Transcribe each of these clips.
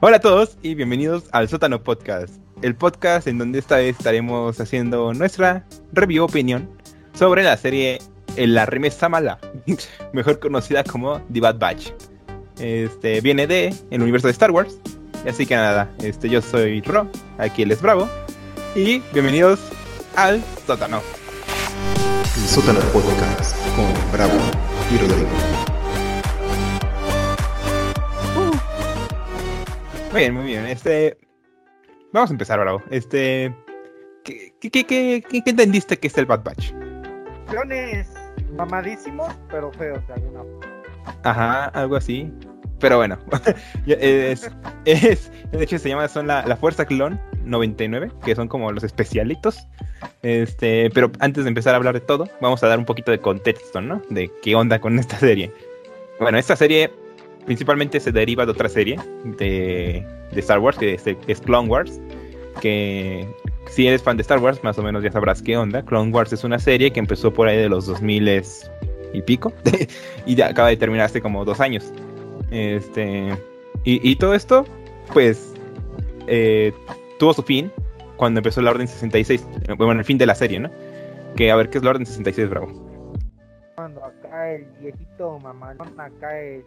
Hola a todos y bienvenidos al Sótano Podcast, el podcast en donde esta vez estaremos haciendo nuestra review opinión sobre la serie La Remesa Mala, mejor conocida como The Bad Batch. Este viene de el universo de Star Wars, así que nada, este yo soy Ro, aquí él es Bravo y bienvenidos al Sótano. El Sótano Podcast con Bravo y Rodrigo. Muy bien, muy bien. Este. Vamos a empezar, Bravo. Este. ¿Qué, qué, qué, qué, qué entendiste que es el Bad Batch? Clones mamadísimos, pero feos de alguna forma. Ajá, algo así. Pero bueno, es, es, de hecho se llama, son la, la Fuerza Clon 99, que son como los especialitos. Este, pero antes de empezar a hablar de todo, vamos a dar un poquito de contexto, ¿no? De qué onda con esta serie. Bueno, esta serie principalmente se deriva de otra serie de, Star Wars, que es, Clone Wars. Que si eres fan de Star Wars, más o menos ya sabrás qué onda. Clone Wars es una serie que empezó por ahí de los 2000 y pico, y ya acaba de terminar hace como dos años. Este, y, y todo esto, pues, eh, tuvo su fin cuando empezó la Orden 66. Bueno, el fin de la serie, ¿no? Que a ver, ¿qué es la Orden 66, Bravo? Cuando acá el viejito mamalón, acá el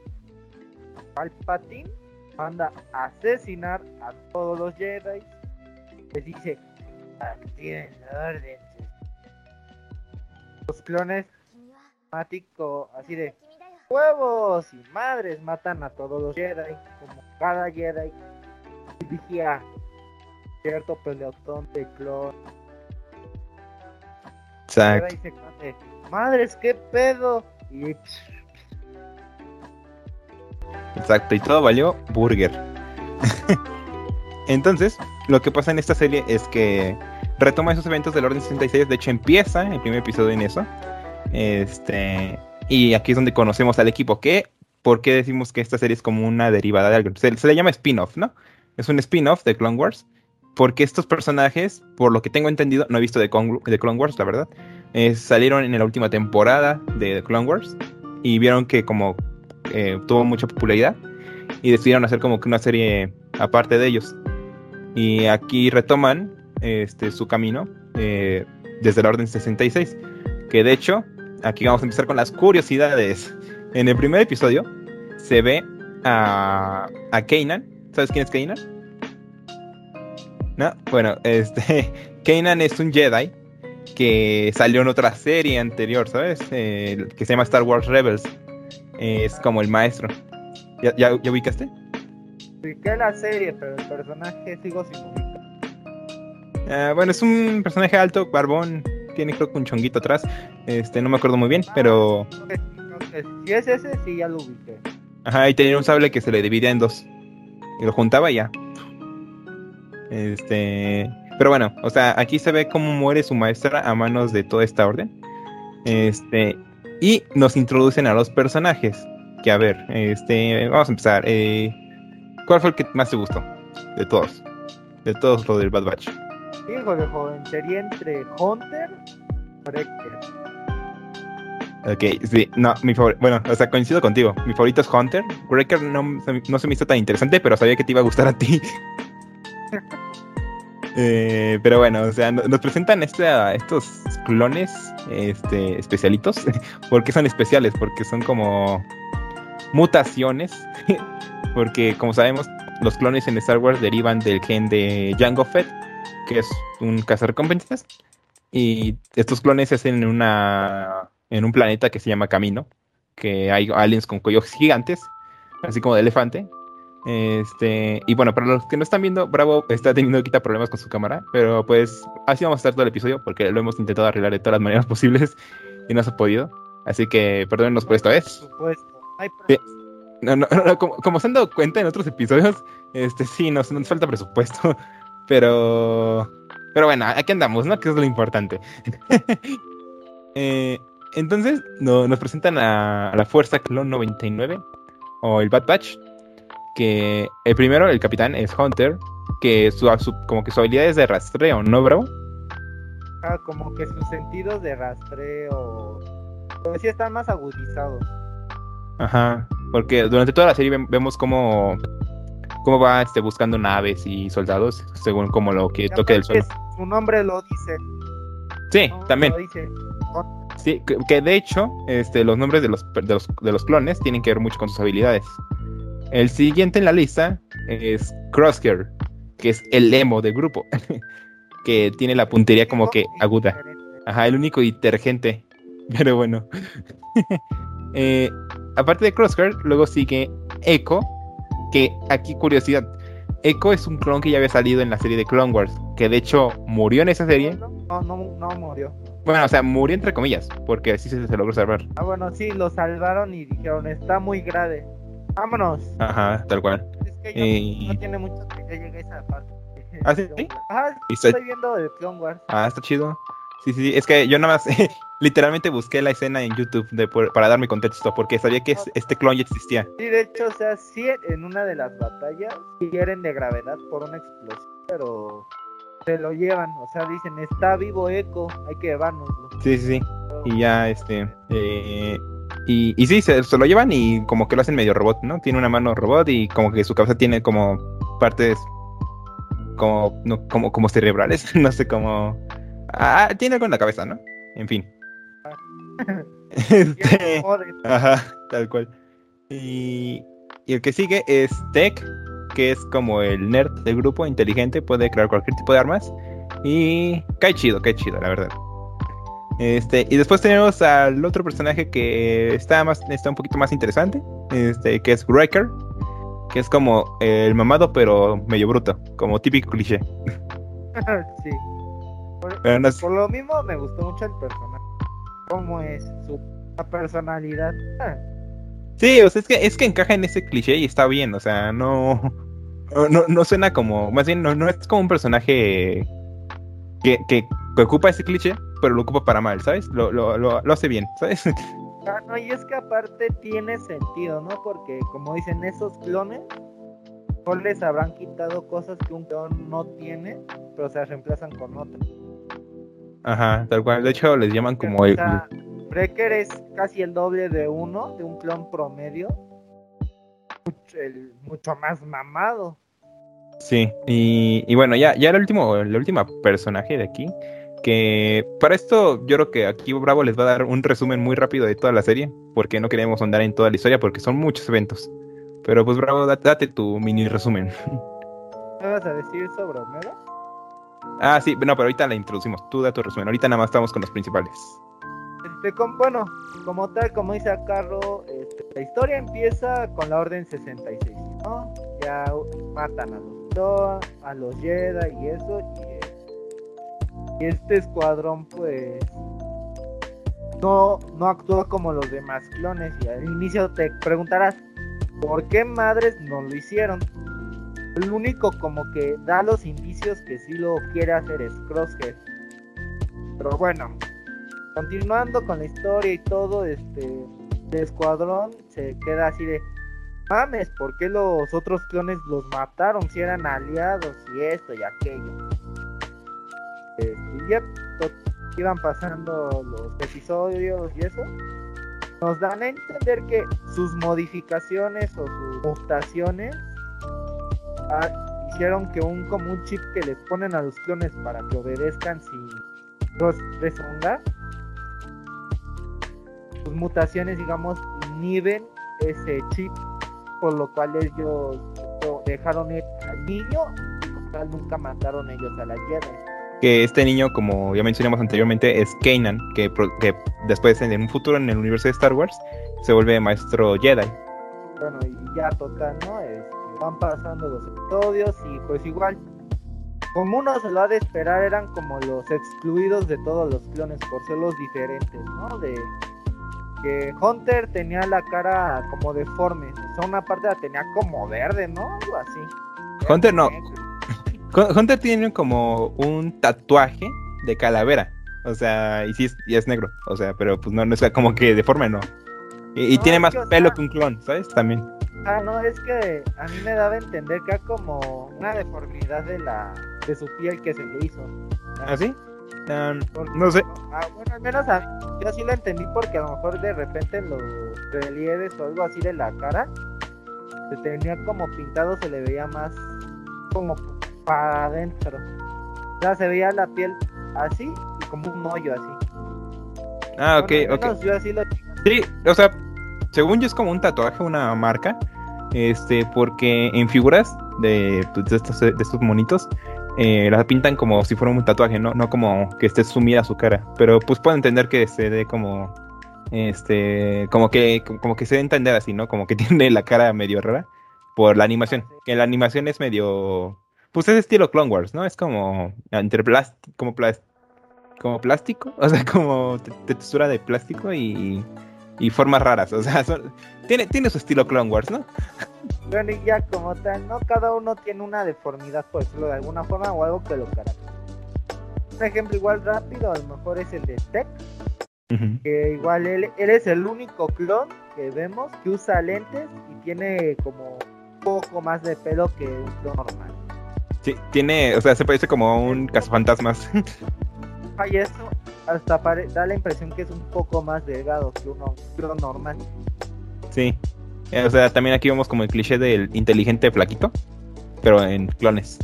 Palpatine manda a asesinar a todos los Jedi. Les dice, tienen la orden. Los clones mático así de huevos y madres matan a todos los Jedi, como cada Jedi dirigía cierto pelotón de clon. Exacto. Madres, qué pedo. Y Exacto, y todo valió burger. Entonces, lo que pasa en esta serie es que retoma esos eventos del Orden 66. De hecho, empieza el primer episodio en eso. Este. Y aquí es donde conocemos al equipo. Que, ¿Por qué decimos que esta serie es como una derivada de algo? Se, le llama spin-off, ¿no? Es un spin-off de Clone Wars. Porque estos personajes, por lo que tengo entendido, no he visto de Clone Wars, la verdad. Eh, salieron en la última temporada de Clone Wars. Y vieron que como eh, tuvo mucha popularidad y decidieron hacer como que una serie aparte de ellos. Y aquí retoman este, su camino eh, desde la Orden 66. Que de hecho, aquí vamos a empezar con las curiosidades. En el primer episodio se ve a, a Kanan. ¿Sabes quién es Kanan? No, bueno, este Kanan es un Jedi que salió en otra serie anterior, ¿sabes? Eh, que se llama Star Wars Rebels es como el maestro. ¿Ya, ya, ya ubicaste? Ubiqué la serie, pero el personaje sigo sin ubicar. Uh, bueno, es un personaje alto, barbón, tiene creo que un chonguito atrás. Este, no me acuerdo muy bien, ah, pero. Si es ese, sí ya lo ubiqué. Ajá, y tenía un sable que se le dividía en dos. Y lo juntaba y ya. Este. Pero bueno, o sea, aquí se ve cómo muere su maestra a manos de toda esta orden. Este. Y nos introducen a los personajes. Que a ver, este, vamos a empezar. Eh, ¿Cuál fue el que más te gustó? De todos. De todos los del Bad Batch. Híjole, joven, sería entre Hunter y Wrecker. Ok, sí, no, mi favorito, bueno, o sea, coincido contigo. Mi favorito es Hunter. Wrecker no, no se me hizo tan interesante, pero sabía que te iba a gustar a ti. Eh, pero bueno, o sea, nos presentan estos clones este, especialitos. ¿Por qué son especiales? Porque son como mutaciones. Porque, como sabemos, los clones en Star Wars derivan del gen de Jango Fett, que es un cazarrecompensas. Y estos clones se hacen en, una, en un planeta que se llama Camino, que hay aliens con cuellos gigantes, así como de elefante, este, y bueno, para los que no están viendo, Bravo está teniendo quita problemas con su cámara, pero pues así vamos a estar todo el episodio porque lo hemos intentado arreglar de todas las maneras posibles y no se ha podido. Así que perdónenos por esta vez. supuesto. Ay, sí. no, no, no, como, como, se han dado cuenta en otros episodios, este sí, nos, nos falta presupuesto, pero pero bueno, aquí andamos, ¿no? Que es lo importante. eh, entonces no, nos presentan a, a la Fuerza Clon 99 o el Bad Batch que el primero, el capitán, es Hunter, que su, su, como que su habilidad es de rastreo, ¿no, Bravo? Ah, como que sus sentidos de rastreo, pues sí están más agudizados. Ajá, porque durante toda la serie vemos como cómo va este, buscando naves y soldados según como lo que toque del suelo. Su nombre lo dice. Sí, ¿no? también. Lo dice. Sí, que, que de hecho, este, los nombres de los, de, los, de los clones tienen que ver mucho con sus habilidades. El siguiente en la lista es Crosshair, que es el emo del grupo, que tiene la puntería como que aguda. Ajá, el único detergente. Pero bueno. Eh, aparte de Crosshair, luego sigue Echo, que aquí curiosidad. Echo es un clon que ya había salido en la serie de Clone Wars, que de hecho murió en esa serie. No, no, no murió. Bueno, o sea, murió entre comillas, porque así se, se logró salvar. Ah, bueno, sí, lo salvaron y dijeron, está muy grave. Vámonos. Ajá, tal cual. Es que yo- Y- no tiene mucho que ya llegue a esa parte. ¿Ah, sí? Ajá, está- estoy viendo el Clone Wars. Ah, está chido. Sí, sí, sí. Es que yo nada más literalmente busqué la escena en YouTube de, por- para darme contexto, porque sabía que es- este clon ya existía. Sí, de hecho, o sea, sí, en una de las batallas hieren de gravedad por una explosión, pero se lo llevan. O sea, dicen, está vivo Echo, hay que llevárnoslo. Sí, sí, sí. Y ya, este. eh, y, y sí, se, se lo llevan y como que lo hacen medio robot, ¿no? Tiene una mano robot y como que su cabeza tiene como partes como, no, como, como cerebrales, no sé cómo. Ah, tiene algo en la cabeza, ¿no? En fin. Este, ajá, tal cual. Y, y el que sigue es Tech, que es como el nerd del grupo, inteligente, puede crear cualquier tipo de armas. Y cae chido, cae chido, la verdad. Este, y después tenemos al otro personaje que está más, está un poquito más interesante, este, que es Wrecker, que es como el mamado pero medio bruto, como típico cliché. sí. Por, Pero no es- por lo mismo me gustó mucho el personaje. Cómo es su personalidad. Ah, Sí, o sea, es que, es que encaja en ese cliché y está bien, o sea, no, no, no suena como, más bien no, no es como un personaje que, que, que ocupa ese cliché, pero lo ocupa para mal, ¿sabes? Lo, lo, lo, lo hace bien, ¿sabes? Ah, no, y es que aparte tiene sentido, ¿no? Porque como dicen esos clones, no les habrán quitado cosas que un clon no tiene, pero se reemplazan con otras. Ajá, tal cual, de hecho les llaman como o sea, Breaker es casi el doble de uno, de un clon promedio. Mucho, el- mucho más mamado. Sí, y, y bueno, ya, ya el último, el último personaje de aquí, que para esto yo creo que aquí Bravo les va a dar un resumen muy rápido de toda la serie, porque no queremos andar en toda la historia, porque son muchos eventos. Pero pues Bravo, date, tu mini resumen. ¿Me vas a decir sobre Omega? Ah, sí, no, pero ahorita la introducimos. Tú da tu resumen. Ahorita nada más estamos con los principales. Este, con- bueno, como tal, como dice Carlos, este, la historia empieza con la Orden 66, ¿no? Ya matan a los a los Jedi y eso, y, y este escuadrón, pues, no, no actúa como los demás clones. Y al inicio te preguntarás, ¿por qué madres no lo hicieron? El único como que da los indicios que sí lo quiere hacer es Crosshair. Pero bueno, continuando con la historia y todo, este, el escuadrón se queda así de, mames, ¿por qué los otros clones los mataron si eran aliados y esto y aquello? Este, y ya iban pasando los episodios y eso, nos dan a entender que sus modificaciones o sus mutaciones ah, hicieron que un como chip que les ponen a los clones para que obedezcan sin los sus mutaciones, digamos, inhiben ese chip, por lo cual ellos lo dejaron ir al niño y como tal nunca mataron ellos a la Jedi. Que este niño, como ya mencionamos anteriormente, es Kanan, que, que después en un futuro en el universo de Star Wars se vuelve maestro Jedi. Bueno, y ya total, ¿no? Van pasando los episodios y pues igual, como uno se lo ha de esperar, eran como los excluidos de todos los clones por ser los diferentes, ¿no? De que Hunter tenía la cara como deforme, o sea, una parte la tenía como verde, ¿no? Algo así. Hunter no. Hun- Hunter tiene como un tatuaje de calavera. O sea, y sí es, y es negro. O sea, pero pues no, no es como que deforme, no. Y, y No, tiene más que, o pelo sea- que un clon, ¿sabes? También. Ah, no, es que a mí me daba a entender que era como una deformidad de la de su piel que se le hizo. ¿Ah, sí? Ah, Porque- no sé. Ah, bueno, al menos a yo sí lo entendí porque a lo mejor de repente en los relieves o algo así de la cara se tenía como pintado, se le veía más como para adentro. O sea, se veía la piel así y como un hoyo así. Ah, ok, Bueno, ok. menos yo así lo Sí, o sea, según yo es como un tatuaje, una marca. Este, porque en figuras de, pues, de, estos, de estos monitos, eh, la pintan como si fuera un tatuaje, ¿no? No como que esté sumida su cara. Pero pues puedo entender que se dé como. Este. Como que. Como que se dé entender así, ¿no? Como que tiene la cara medio rara. Por la animación. Que la animación es medio. Pues es estilo Clone Wars, ¿no? Es como. Entre plástico. Como plástico. Como plástico. O sea, como te- textura de plástico y y formas raras. O sea, son- tiene, tiene su estilo Clone Wars, ¿no? Bueno, y ya como tal, ¿no? Cada uno tiene una deformidad, por decirlo de alguna forma, o algo que lo caracteriza. Un ejemplo igual rápido, a lo mejor es el de Tech, que igual él, él es el único clon que vemos que usa lentes y tiene como un poco más de pelo que un clon normal. Sí, tiene, o sea, se parece como un cazafantasmas. Y eso hasta pare- da la impresión que es un poco más delgado que uno clon normal. sí. O sea, también aquí vemos como el cliché del inteligente flaquito, pero en clones.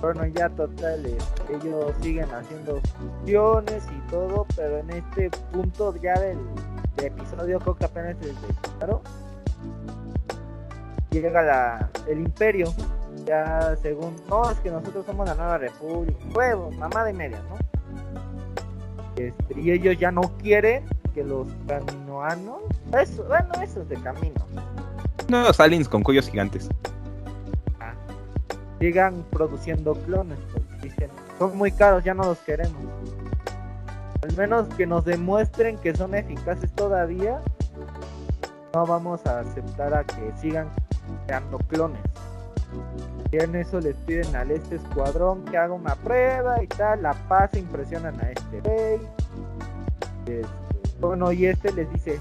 Bueno, ya total, eh, ellos siguen haciendo fusiones y todo, pero en este punto ya del, del episodio, creo que apenas es de claro, llega la, el imperio. Ya según, no, es que nosotros somos la nueva república, huevos, mamá de media, ¿no? Este, y ellos ya no quieren que los caminoanos, eso, bueno, esos de caminos, No, los aliens con cuellos gigantes. sigan produciendo clones. porque dicen, son muy caros, ya no los queremos. Al menos que nos demuestren que son eficaces todavía, no vamos a aceptar a que sigan creando clones. Y en eso les piden al este escuadrón que haga una prueba y tal, la paz impresionan a este rey. Este, bueno, y este les dice,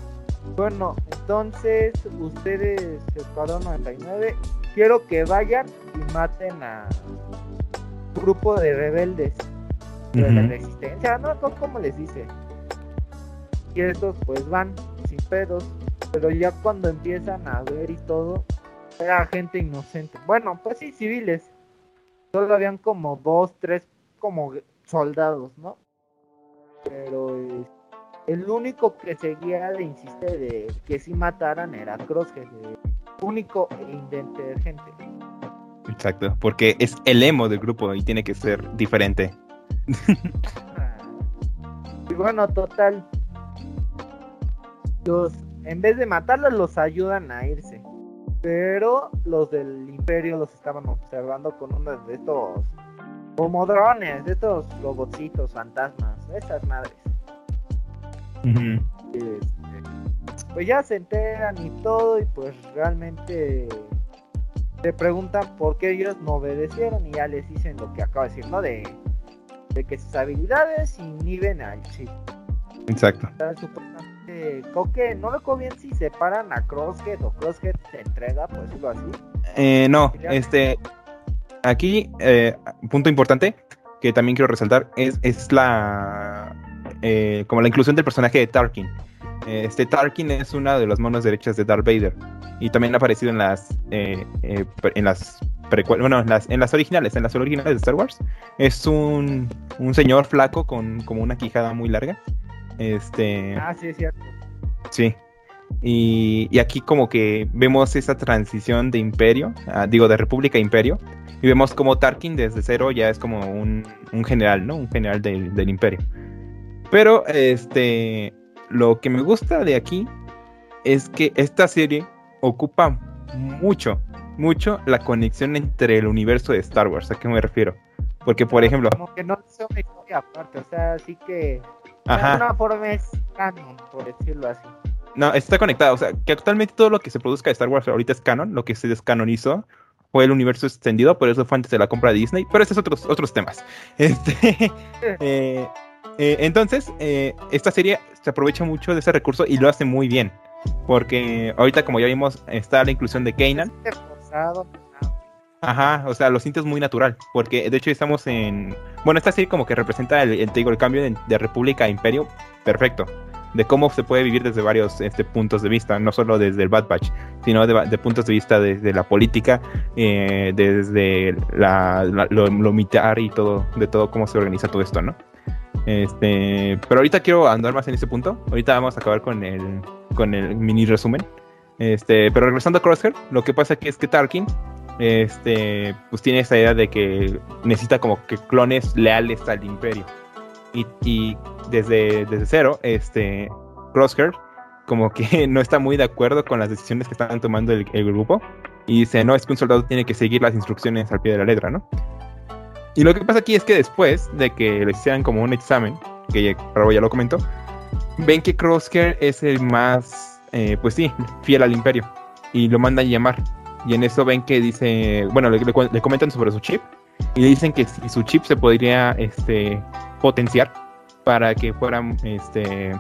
bueno, entonces ustedes, escuadrón 99, quiero que vayan y maten a un grupo de rebeldes de la resistencia, no no, cómo les dice. Y estos pues van sin pedos, pero ya cuando empiezan a ver y todo, era gente inocente. Bueno, pues sí, civiles. Solo habían como dos, tres como soldados, ¿no? Pero eh, el único que seguía de insiste de que si mataran era Crosshead, el único e inteligente. Exacto, porque es el emo del grupo y tiene que ser diferente. Y bueno, total. Los, en vez de matarlos, los ayudan a irse. Pero los del imperio los estaban observando con uno de estos como drones, de estos robotcitos, fantasmas, esas madres. Este, pues ya se enteran y todo y pues realmente se preguntan por qué ellos no obedecieron y ya les dicen lo que acabo de decir, ¿no? De, de que sus habilidades inhiben al chip. Exacto. O sea, supuestamente, creo que no recuerdo bien si separan a Crosshead o Crosshead se entrega, por decirlo así. Eh, no, este. Aquí, eh, punto importante que también quiero resaltar es, es la. eh, como la inclusión del personaje de Tarkin. Eh, Este Tarkin es una de las manos derechas de Darth Vader. Y también ha aparecido en las. eh, eh, en las bueno, en las, en las originales, en las originales de Star Wars. Es un, un señor flaco con como una quijada muy larga. Este. Ah, sí, es cierto. Sí. Y, y aquí como que vemos esa transición de imperio, ah, digo, de república a imperio, y vemos como Tarkin desde cero ya es como un, un general, ¿no? Un general del, del imperio. Pero, este, lo que me gusta de aquí es que esta serie ocupa mucho, mucho la conexión entre el universo de Star Wars. ¿A qué me refiero? Porque, por ejemplo, Como que no es una historia aparte, o sea, así que ajá. alguna forma es canon, por decirlo así. No, está conectado. O sea, que actualmente todo lo que se produzca de Star Wars ahorita es canon. Lo que se descanonizó fue el universo extendido, por eso fue antes de la compra de Disney. Pero esos otros, otros temas. Este, eh, eh, entonces, eh, esta serie se aprovecha mucho de ese recurso y lo hace muy bien. Porque ahorita, como ya vimos, está la inclusión de Kanan. Este forzado. Ajá, o sea, lo sientes muy natural. Porque de hecho estamos en. Bueno, esta serie como que representa el, el, el cambio de, de República a Imperio. Perfecto. De cómo se puede vivir desde varios este, puntos de vista, no solo desde el Bad Batch, sino de, de puntos de vista desde la política, eh, desde la, la- lo, lo militar y todo, de todo cómo se organiza todo esto, ¿no? Este, pero ahorita quiero andar más en ese punto. Ahorita vamos a acabar con el, con el mini resumen. Este, pero regresando a Crosshair, lo que pasa aquí es que Tarkin, este, pues tiene esa idea de que necesita como que clones leales al imperio. Y, y desde, desde cero, este, Crosshair como que no está muy de acuerdo con las decisiones que están tomando el, grupo. Y dice, no, es que un soldado tiene que seguir las instrucciones al pie de la letra, ¿no? Y lo que pasa aquí es que después de que les hicieran como un examen, que Bravo ya lo comentó, ven que Crosshair es el más, eh, pues sí, fiel al imperio. Y lo mandan llamar. Y en eso ven que dice, bueno, le, comentan sobre su chip. Y le dicen que si su chip se podría este, potenciar para que fueran este,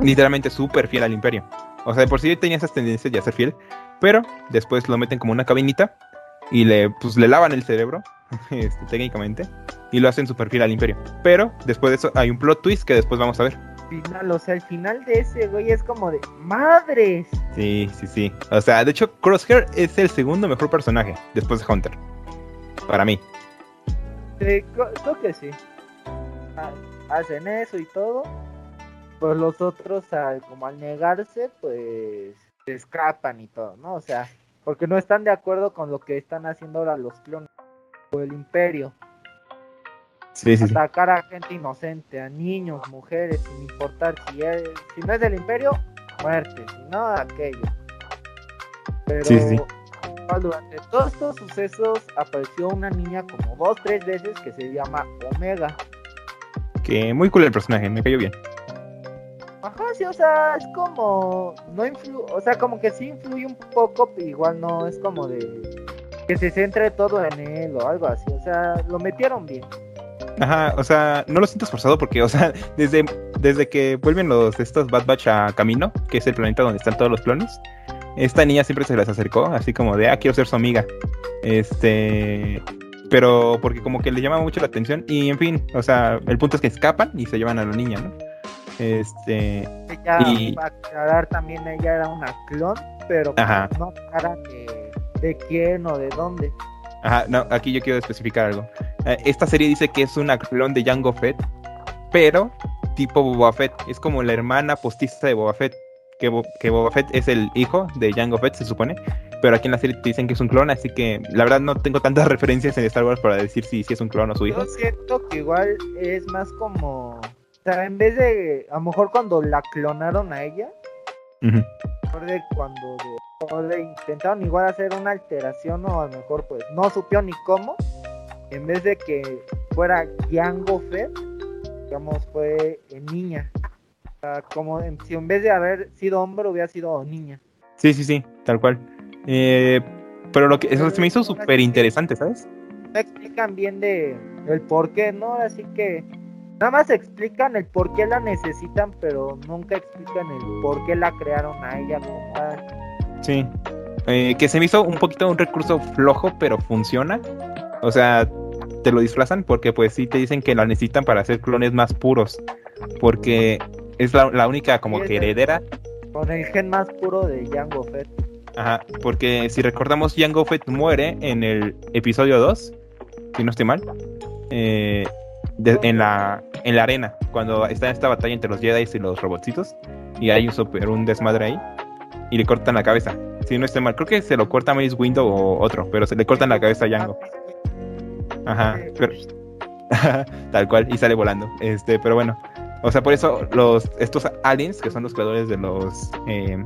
literalmente súper fiel al imperio. O sea, de por sí tenía esas tendencias de ser fiel, pero después lo meten como una cabinita y le, pues, le lavan el cerebro, este, técnicamente, y lo hacen súper fiel al imperio. Pero después de eso hay un plot twist que después vamos a ver. Final, o sea, el final de ese güey es como de madres. Sí, sí, sí. O sea, de hecho, Crosshair es el segundo mejor personaje después de Hunter. Para mí. Sí, creo, que sí. Ha- Hacen eso y todo. Pues los otros, al- como al negarse, pues se escapan y todo, ¿no? O sea, porque no están de acuerdo con lo que están haciendo ahora los clones o el imperio. Sí, sí, sí. Atacar a gente inocente, a niños, mujeres, sin importar si es, si no es del imperio, muerte, no, aquello. Pero Sí, sí, durante todos estos sucesos apareció una niña como dos, tres veces que se llama Omega. Que muy cool el personaje, me cayó bien. Ajá, sí, o sea, es como, no influ o sea, como que sí influye un poco, pero igual no es como de que se centre todo en él o algo así, o sea, lo metieron bien. Ajá, o sea, no lo siento esforzado porque, o sea, desde, desde que vuelven los estos Bad Batch a Camino, que es el planeta donde están todos los clones, esta niña siempre se les acercó, así como de, ah, quiero ser su amiga. Este, pero porque como que le llama mucho la atención y, en fin, o sea, el punto es que escapan y se llevan a la niña, ¿no? Este, Ella, Y- para aclarar también, ella era una clon, pero Ajá. no aclara de, de quién o de dónde. Ajá, no, aquí yo quiero especificar algo. Eh, esta serie dice que es una clon de Jango Fett, pero tipo Boba Fett. Es como la hermana postiza de Boba Fett. Que, Bo- que Boba Fett es el hijo de Jango Fett, se supone. Pero aquí en la serie te dicen que es un clon, así que la verdad no tengo tantas referencias en Star Wars para decir si, si es un clon o su hijo. Yo siento que igual es más como, o sea, en vez de, a lo mejor cuando la clonaron a ella, Ujú. mejor de cuando de- o le intentaron igual hacer una alteración o a lo mejor pues no supió ni cómo, en vez de que fuera Django Fett, digamos fue eh, niña. O sea, como en- si en vez de haber sido hombre hubiera sido niña. Sí, sí, sí, tal cual. Eh, pero lo que eso se me hizo súper interesante, ¿sabes? No explican bien de el por qué, ¿no? Así que nada más explican el por qué la necesitan, pero nunca explican el por qué la crearon a ella como tal. Sí. Eh, que se me hizo un poquito un recurso flojo, pero funciona. O sea, te lo disfrazan porque pues sí te dicen que la necesitan para hacer clones más puros. Porque es la, la única como que heredera. Con el gen más puro de Django Fett. Ajá, porque si recordamos, Jango Fett muere en el episodio 2, si no estoy mal. eh, de- en, la, en la arena, cuando está en esta batalla entre los Jedi y los robotcitos. Y hay un, super, un desmadre ahí. Y le cortan la cabeza. Si no estoy mal, creo que se lo corta Mace Window o otro, pero se le cortan la cabeza a Jango. Ajá, pero, tal cual, y sale volando. Este, pero bueno, o sea, por eso los estos aliens, que son los creadores de los eh,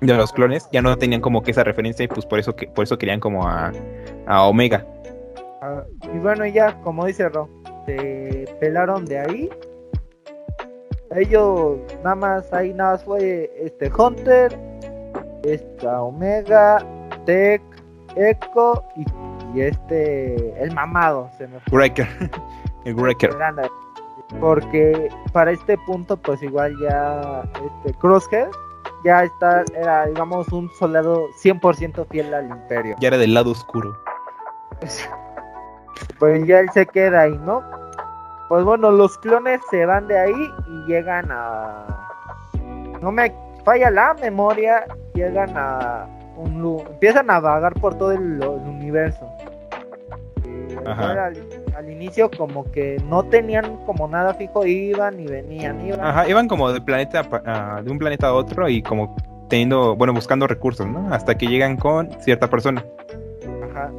de los clones, ya no tenían como que esa referencia y pues por eso que por eso querían como a, a Omega. Ah, y bueno, y ya, como dice Ro, se pelaron de ahí. Ellos nada más, ahí nada más fue este Hunter, esta Omega, Tech, Echo y, y este, el mamado, se me fue. Wrecker. El Wrecker. Porque para este punto, pues igual ya este Crosshair ya está, era digamos un soldado 100% fiel al imperio. Ya era del lado oscuro. pues ya él se queda ahí, ¿no? Pues bueno, los clones se van de ahí y llegan a... No me falla la memoria, llegan a un lu- empiezan a vagar por todo el, el universo. Eh, Ajá. al, al inicio como que no tenían como nada fijo, iban y venían, iban. Ajá, iban como de planeta a- de un planeta a otro y como teniendo, bueno, buscando recursos, ¿no? Hasta que llegan con cierta persona. Ajá.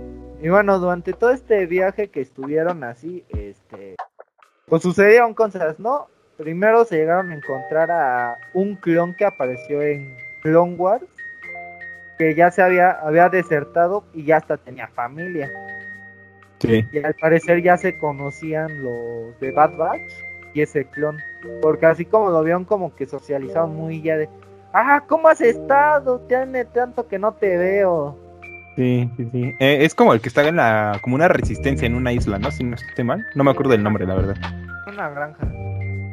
Y bueno, durante todo este viaje que estuvieron así, este, pues sucedieron cosas, ¿no? Primero se llegaron a encontrar a un clon que apareció en Clone Wars, que ya se había, había desertado y ya hasta tenía familia. Sí. Y al parecer ya se conocían los de Bad Batch y ese clon. Porque así como lo vieron como que socializaron muy ya de, ah, ¿cómo has estado? Tiene tanto que no te veo. Sí, sí, sí. Eh, es como el que está en la, como una resistencia en una isla, ¿no? Si no estoy mal. No me acuerdo del nombre, la verdad. Una granja.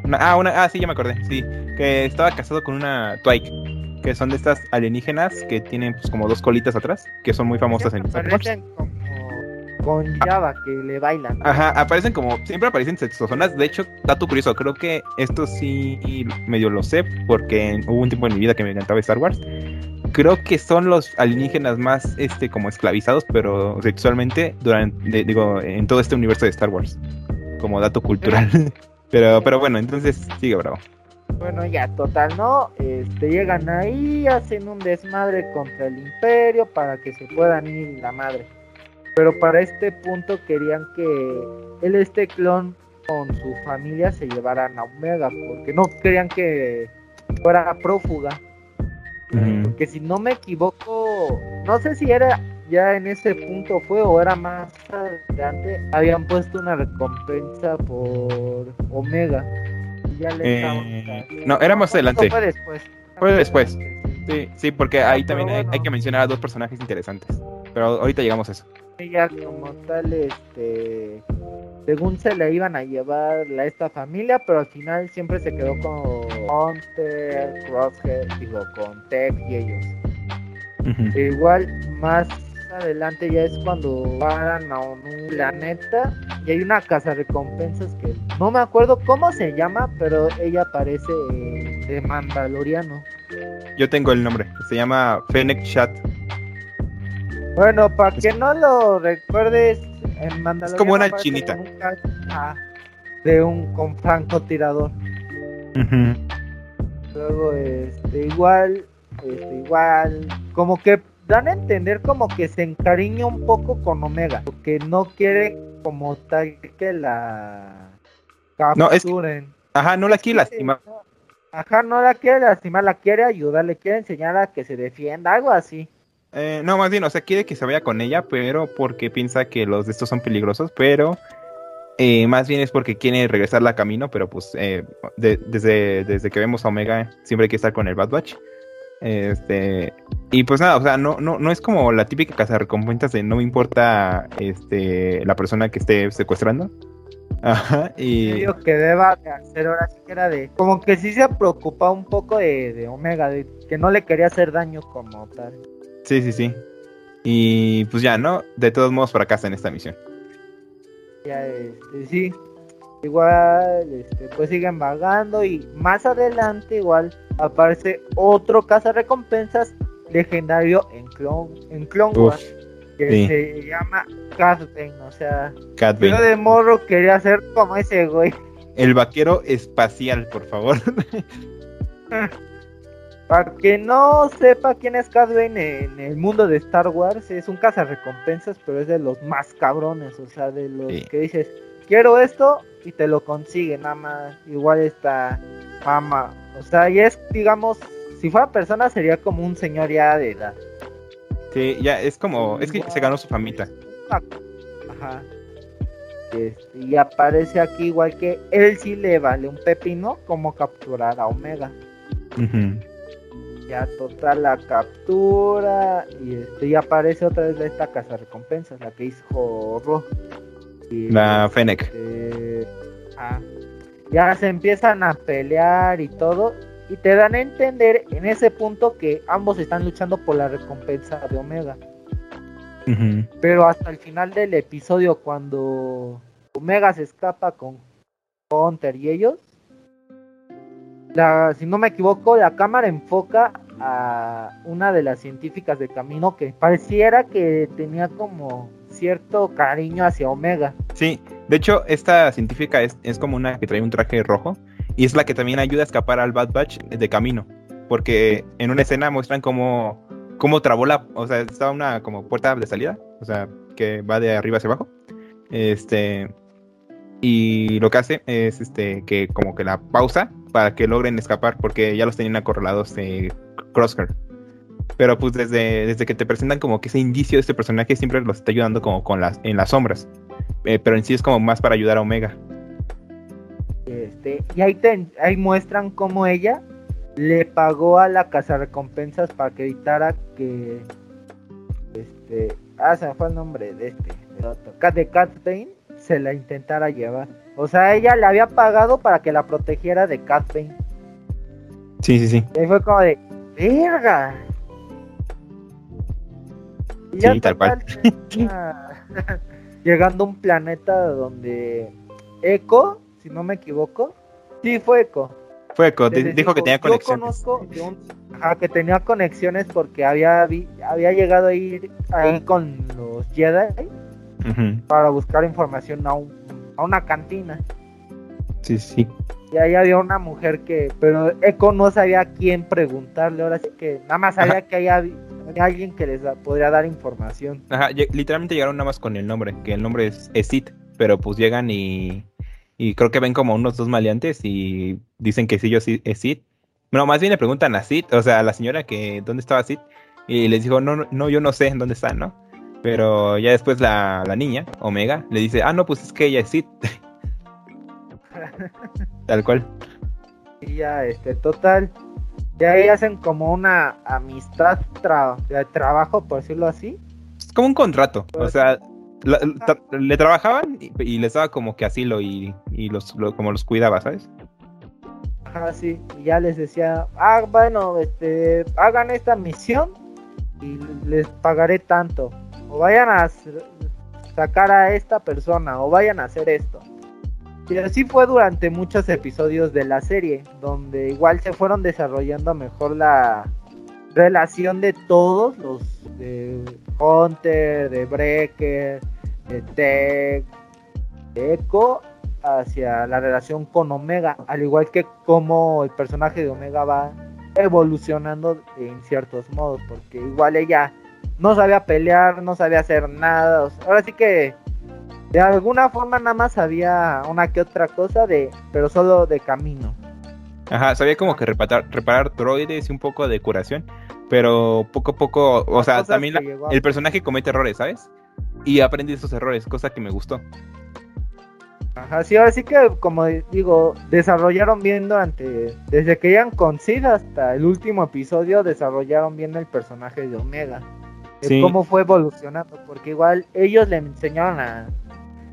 Una- ah, una, ah, sí, ya me acordé, sí. Que estaba casado con una Twike, que son de estas alienígenas que tienen pues como dos colitas atrás, que son muy famosas en Star Wars. Como con Java que le bailan. Ajá, aparecen como, siempre aparecen sexozonas. De hecho, dato curioso, creo que esto sí medio lo sé, porque hubo un tiempo en mi vida que me encantaba Star Wars. Creo que son los alienígenas más, este, como esclavizados, pero sexualmente, durante, digo, en todo este universo de Star Wars. Como dato cultural. pero, pero bueno, entonces, sigue bravo. Bueno, ya, total, ¿no? Este, llegan ahí, hacen un desmadre contra el imperio para que se puedan ir la madre. Pero para este punto querían que él, este clon, con su familia se llevaran a Omega, porque no querían que fuera prófuga. Ujú. Porque si no me equivoco, no sé si era ya en ese punto fue o era más adelante, habían puesto una recompensa por Omega. Le Eh, no, era más adelante. Fue después. Fue después. Sí, sí, porque ahí Pero también hay, bueno. hay que mencionar a dos personajes interesantes. Pero ahorita llegamos a eso. Ella como tal, este, según se le iban a llevar a esta familia, pero al final siempre se quedó con Hunter, Crosshead, digo, con Tech y ellos. Igual más adelante ya es cuando van a un planeta y hay una casa recompensas que no me acuerdo cómo se llama, pero ella parece eh, de Mandaloriano. Yo tengo el nombre. Se llama Fennec Chat. Bueno, para que no lo recuerdes, en Mandaloriano Es como una aparece chinita. ah, de un con francotirador. Luego, este, igual, este, igual, como que dan a entender como que se encariña un poco con Omega, porque no quiere como tal que la No, es que-. Ajá, no la quiere lastimar. Ajá, no la quiere lastimar, la quiere ayudar, le quiere enseñar a que se defienda, algo así. Eh, no, más bien, o sea, quiere que se vaya con ella, pero porque piensa que los de estos son peligrosos, pero eh, más bien es porque quiere regresarla a camino, pero pues eh, de- desde, desde que vemos a Omega siempre hay que estar con el Bad Batch. Este, y pues nada, o sea, no, no, no es como la típica casa recompensas de no me importa este, la persona que esté secuestrando. Ajá, y... Digo que deba de hacer ahora sí que era de, como que sí se preocupa un poco de, de Omega, de que no le quería hacer daño como tal. Sí, sí, sí. Y pues ya, ¿no? De todos modos fracasa en esta misión. Ya, este, sí. Igual, este, pues siguen vagando y más adelante igual aparece otro recompensas legendario en Clone, en Clone Wars que sí. se llama Cad Bane, o sea, Cat yo de morro quería ser como ese güey. El vaquero espacial, por favor. Para que no sepa quién es Cad Bane en el mundo de Star Wars, es un recompensas, pero es de los más cabrones, o sea, de los Sí. que dices, quiero esto y te lo consigue, nada más. Igual está fama, o sea, y es, digamos, si fuera persona sería como un señor ya de edad. Sí, ya es como, es que se ganó su famita. Ajá. Este, y aparece aquí igual que él sí le vale un pepino como capturar a Omega. Ujú. Ya total la captura y este y aparece otra vez esta casa recompensas, la que hizo Ro. La Fennec. este, ah, ya se empiezan a pelear y todo y te dan a entender en ese punto que ambos están luchando por la recompensa de Omega. Pero hasta el final del episodio, cuando Omega se escapa con Hunter y ellos, la, si no me equivoco, la cámara enfoca a una de las científicas de camino que pareciera que tenía como cierto cariño hacia Omega. Sí, de hecho, esta científica es, es como una que trae un traje rojo y es la que también ayuda a escapar al Bad Batch de camino. Porque en una escena muestran cómo, cómo trabó la. O sea, estaba una como puerta de salida. O sea, que va de arriba hacia abajo. Este. Y lo que hace es este que como que la pausa para que logren escapar. Porque ya los tenían acorralados de Crosshair. Pero pues desde, desde que te presentan como que ese indicio de este personaje siempre los está ayudando como con las, en las sombras. Eh, pero en sí es como más para ayudar a Omega. Este, y ahí, te, ahí muestran cómo ella le pagó a la casa recompensas para que evitara que este ah se me fue el nombre de este de otro de Cat Bane se la intentara llevar o sea ella le había pagado para que la protegiera de Cat Bane Sí, sí, sí. y ahí fue como de verga Y Sí, tal cual. llegando a un planeta donde Echo si no me equivoco sí fue Echo Fue Echo, dijo que tenía yo conexiones. conozco de un- ajá, que tenía conexiones porque había, vi- había llegado a ir ahí con los Jedi para buscar información a, un- a una cantina. Sí, sí. Y ahí había una mujer que, pero Echo no sabía a quién preguntarle, ahora sí que nada más sabía que ahí había, había alguien que les da- podría dar información. Ajá, literalmente llegaron nada más con el nombre, que el nombre es, es Sid, pero pues llegan y, y creo que ven como unos dos maleantes y dicen que sí, yo sí es Sid. Bueno, más bien le preguntan a Sid, o sea, a la señora que dónde estaba Sid, y les dijo, no, no, no, yo no sé en dónde está, ¿no? Pero ya después la, la niña, Omega, le dice, ah, no, pues es que ella es Sid. Tal cual. Y ya, este, total, de ahí hacen como una amistad tra- de trabajo, por decirlo así. Es como un contrato, o sea, la- tra- le trabajaban y, y les daba como que asilo y, y los, lo- como los cuidaba, ¿sabes? Ajá, sí, y ya les decía, ah, bueno, este, hagan esta misión y les pagaré tanto. O vayan a sacar a esta persona, o vayan a hacer esto. Y así fue durante muchos episodios de la serie, donde igual se fueron desarrollando mejor la relación de todos los de Hunter, de Breaker, de Tech, de Echo hacia la relación con Omega, al igual que como el personaje de Omega va evolucionando en ciertos modos, porque igual ella no sabía pelear, no sabía hacer nada, ahora sí que de alguna forma nada más sabía una que otra cosa de, pero solo de camino. Ajá, sabía como que reparar, reparar droides y un poco de curación, pero poco a poco, o sea, también la- a- el personaje comete errores, ¿sabes? Y aprende esos errores, cosa que me gustó. Ajá, sí, ahora sí que como digo, desarrollaron bien durante, desde que iban con Sid hasta el último episodio, desarrollaron bien el personaje de Omega. Sí. cómo fue evolucionando, porque igual ellos le enseñaron a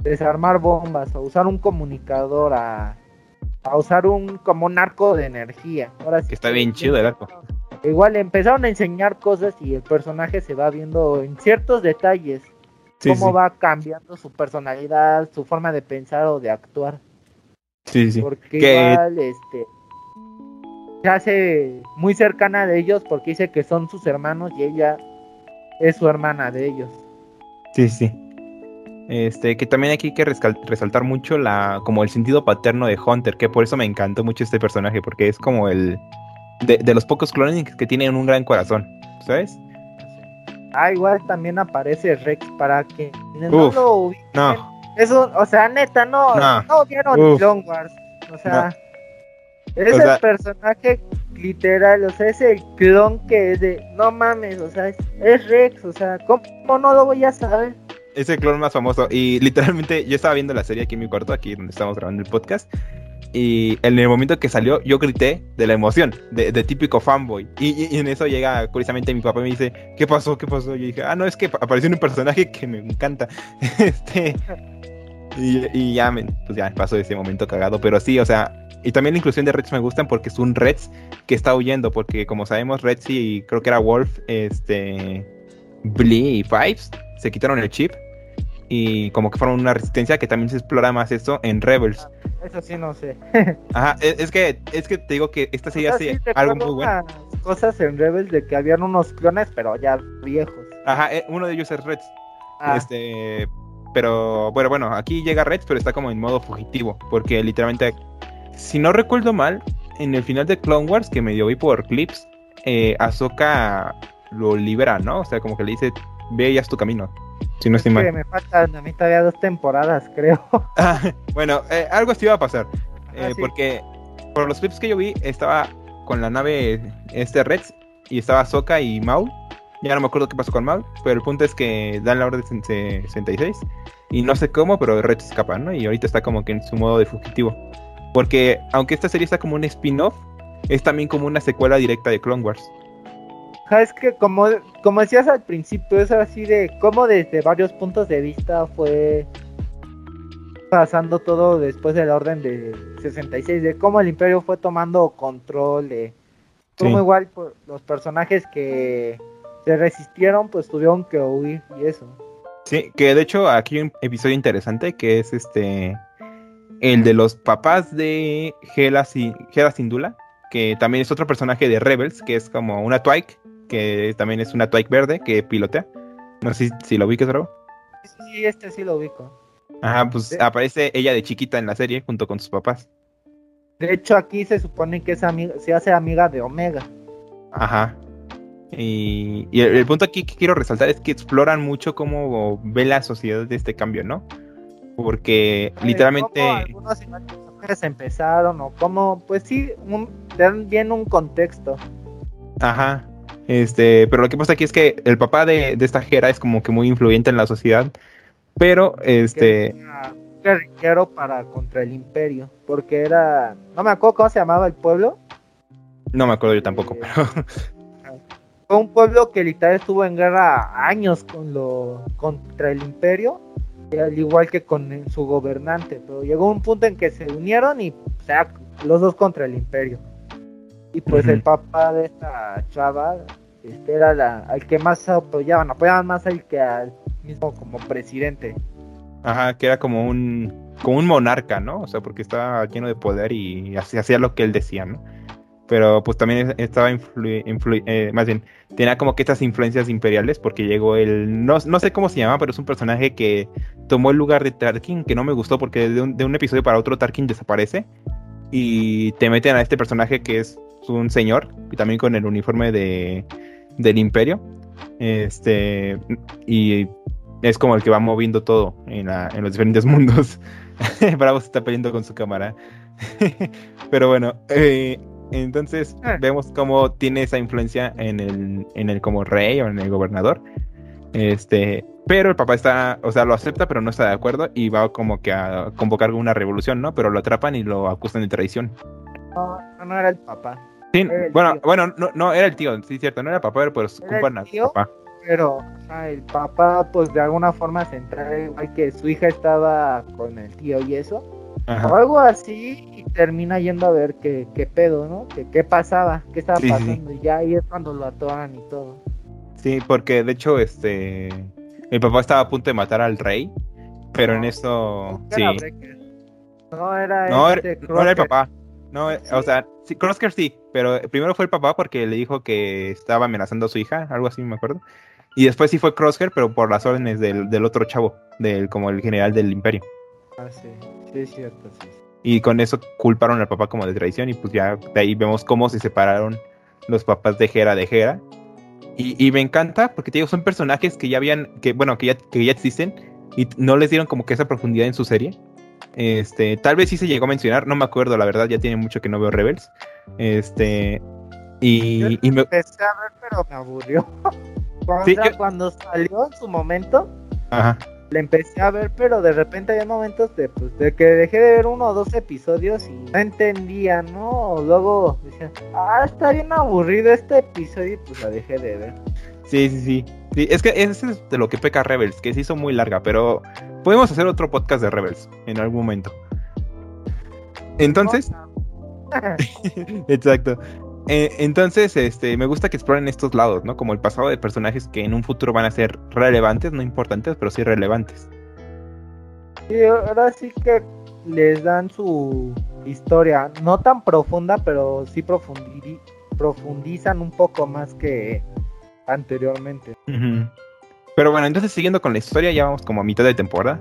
desarmar bombas, a usar un comunicador, a, a usar un como un arco de energía. Ahora sí Que está bien chido el arco. Igual empezaron a enseñar cosas y el personaje se va viendo en ciertos detalles Sí, cómo sí. va cambiando su personalidad, su forma de pensar o de actuar. Sí, sí. Porque Que- igual este se hace muy cercana de ellos porque dice que son sus hermanos y ella es su hermana de ellos. Sí, sí. Este, que también aquí hay que resaltar mucho la, como el sentido paterno de Hunter, que por eso me encantó mucho este personaje, porque es como el de, de los pocos clones que tienen un gran corazón, ¿sabes? Ah, igual también aparece Rex para que no lo. No, Eso, o sea, neta, no, No. no, vieron Uf. Clone Wars. O sea, es O el sea- personaje literal, o sea, es el clon que es de, no mames, o sea, es, es Rex, o sea, ¿cómo no lo voy a saber? Es el clon más famoso. Y literalmente yo estaba viendo la serie aquí en mi cuarto, aquí donde estamos grabando el podcast. Y en el momento que salió, yo grité de la emoción, de, típico fanboy. Y, en eso llega, curiosamente, mi papá y me dice, ¿qué pasó? ¿Qué pasó? Y yo dije, ah, no, es que apareció un personaje que me encanta. este. Y, ya, me, pues ya pasó ese momento cagado. Pero sí, o sea, y también la inclusión de Reds me gustan porque es un Reds que está huyendo. Porque como sabemos, Reds y creo que era Wolf, este. Blee y Fives se quitaron el chip. Y como que fueron una resistencia que también se explora más eso en Rebels. Eso sí no sé. Ajá, es, es que es que te digo que esta serie O sea, hace sí, algo muy bueno. cosas en Rebels de que habían unos clones, pero ya viejos. Ajá, eh, uno de ellos es Reds. Ah, Este, pero bueno, bueno, aquí llega Reds, pero está como en modo fugitivo, porque literalmente, si no recuerdo mal, en el final de Clone Wars, que medio vi por clips, eh, Ahsoka lo libera, ¿no? O sea, como que le dice, ve y haz tu camino. Si no es estoy que mal. me faltan a mí todavía dos temporadas, creo. Ah, bueno, eh, algo así iba a pasar. Ajá, eh, sí. Porque por los clips que yo vi, estaba con la nave este Reds y estaba Soka y Maul. Ya no me acuerdo qué pasó con Maul, pero el punto es que dan la orden 66 y no sé cómo, pero Reds escapa, ¿no? Y ahorita está como que en su modo de fugitivo. Porque aunque esta serie está como un spin-off, es también como una secuela directa de Clone Wars. Es que como, como decías al principio, es así de cómo desde varios puntos de vista fue pasando todo después de la orden de 66, de cómo el imperio fue tomando control, de cómo Sí. igual pues, los personajes que se resistieron pues tuvieron que huir y eso. Sí, que de hecho aquí hay un episodio interesante que es este el de los papás de Hela, Sin- Hera Syndulla, que también es otro personaje de Rebels, que es como una Twike, que también es una Twike verde que pilotea. No sé si, si lo ubicas, bro. Sí, este sí lo ubico. Ajá, pues Sí. aparece ella de chiquita en la serie junto con sus papás. De hecho aquí se supone que es amiga, se hace amiga de Omega. Ajá. Y, y el, el punto aquí que quiero resaltar es que exploran mucho cómo ve la sociedad de este cambio, ¿no? Porque de literalmente... cómo algunos personajes empezaron o cómo, pues sí, un- dan bien un contexto. Ajá. Este, pero lo que pasa aquí es que el papá de, de esta Jera es como que muy influyente en la sociedad. Pero, este, guerrillero para contra el imperio, porque era, no me acuerdo cómo se llamaba el pueblo, no me acuerdo yo tampoco, pero fue un pueblo que literal estuvo en guerra años con lo contra el imperio, al igual que con su gobernante, pero llegó un punto en que se unieron y o sea, los dos contra el imperio. Y pues el papá de esta chava este era la, al que más apoyaban, apoyaban más al que al mismo como presidente. ajá, que era como un, como un monarca, ¿no? O sea, porque estaba lleno de poder y hacía lo que él decía, ¿no? Pero pues también es- estaba influ- influ- eh, más bien, tenía como que estas influencias imperiales porque llegó el, no, no sé cómo se llama, pero es un personaje que tomó el lugar de Tarkin, que no me gustó porque de un, de un episodio para otro Tarkin desaparece y te meten a este personaje que es un señor y también con el uniforme de, del imperio. Este, y es como el que va moviendo todo en, la- en los diferentes mundos. Bravo se está peleando con su cámara. Pero bueno, eh, entonces Ah. vemos cómo tiene esa influencia en el, en el como rey o en el gobernador. Este, pero el papá está, o sea, lo acepta, pero no está de acuerdo y va como que a convocar una revolución, ¿no? Pero lo atrapan y lo acusan de traición. No, no, era el papá. Sí, el bueno, tío. bueno, no, no, era el tío, sí, cierto, no era el papá, pero pues culpan al papá. Pero ah, el papá, pues de alguna forma se entera igual que su hija estaba con el tío y eso, o algo así, y termina yendo a ver qué, qué pedo, ¿no? Que, qué pasaba, qué estaba Sí, sí, sí. pasando, y ya ahí es cuando lo atoran y todo. Sí, porque de hecho, este, el papá estaba a punto de matar al rey, pero en eso, sí. No era no, este no era el papá, no, eh, o sea, sí, Crosker sí, pero primero fue el papá porque le dijo que estaba amenazando a su hija, algo así me acuerdo, y después sí fue Crosker, pero por las órdenes del, del otro chavo, del como el general del imperio. Ah, sí, sí, es cierto, sí. Y con eso culparon al papá como de traición y pues ya de ahí vemos cómo se separaron los papás de Hera de Hera. Y, y me encanta porque te digo, son personajes que ya habían, que bueno, que ya, que ya existen y no les dieron como que esa profundidad en su serie. Este, tal vez sí se llegó a mencionar, no me acuerdo, la verdad, ya tiene mucho que no veo Rebels. Este, y, y me, Empecé a ver, pero me aburrió. Cuando, Sí, yo- cuando salió en su momento, ajá, le empecé a ver, pero de repente había momentos de, pues, de que dejé de ver uno o dos episodios y no entendía, ¿no? O luego decía, ah, está bien aburrido este episodio y pues la dejé de ver. sí, sí, sí. Sí, es que ese es de lo que peca Rebels, que se hizo muy larga, pero podemos hacer otro podcast de Rebels en algún momento. Entonces, Exacto. Eh, entonces, este, me gusta que exploren estos lados, ¿no? Como el pasado de personajes que en un futuro van a ser relevantes, no importantes, pero sí relevantes. Sí, ahora sí que les dan su historia, no tan profunda, pero sí profundi- profundizan un poco más que anteriormente. Pero bueno, entonces siguiendo con la historia, ya vamos como a mitad de temporada.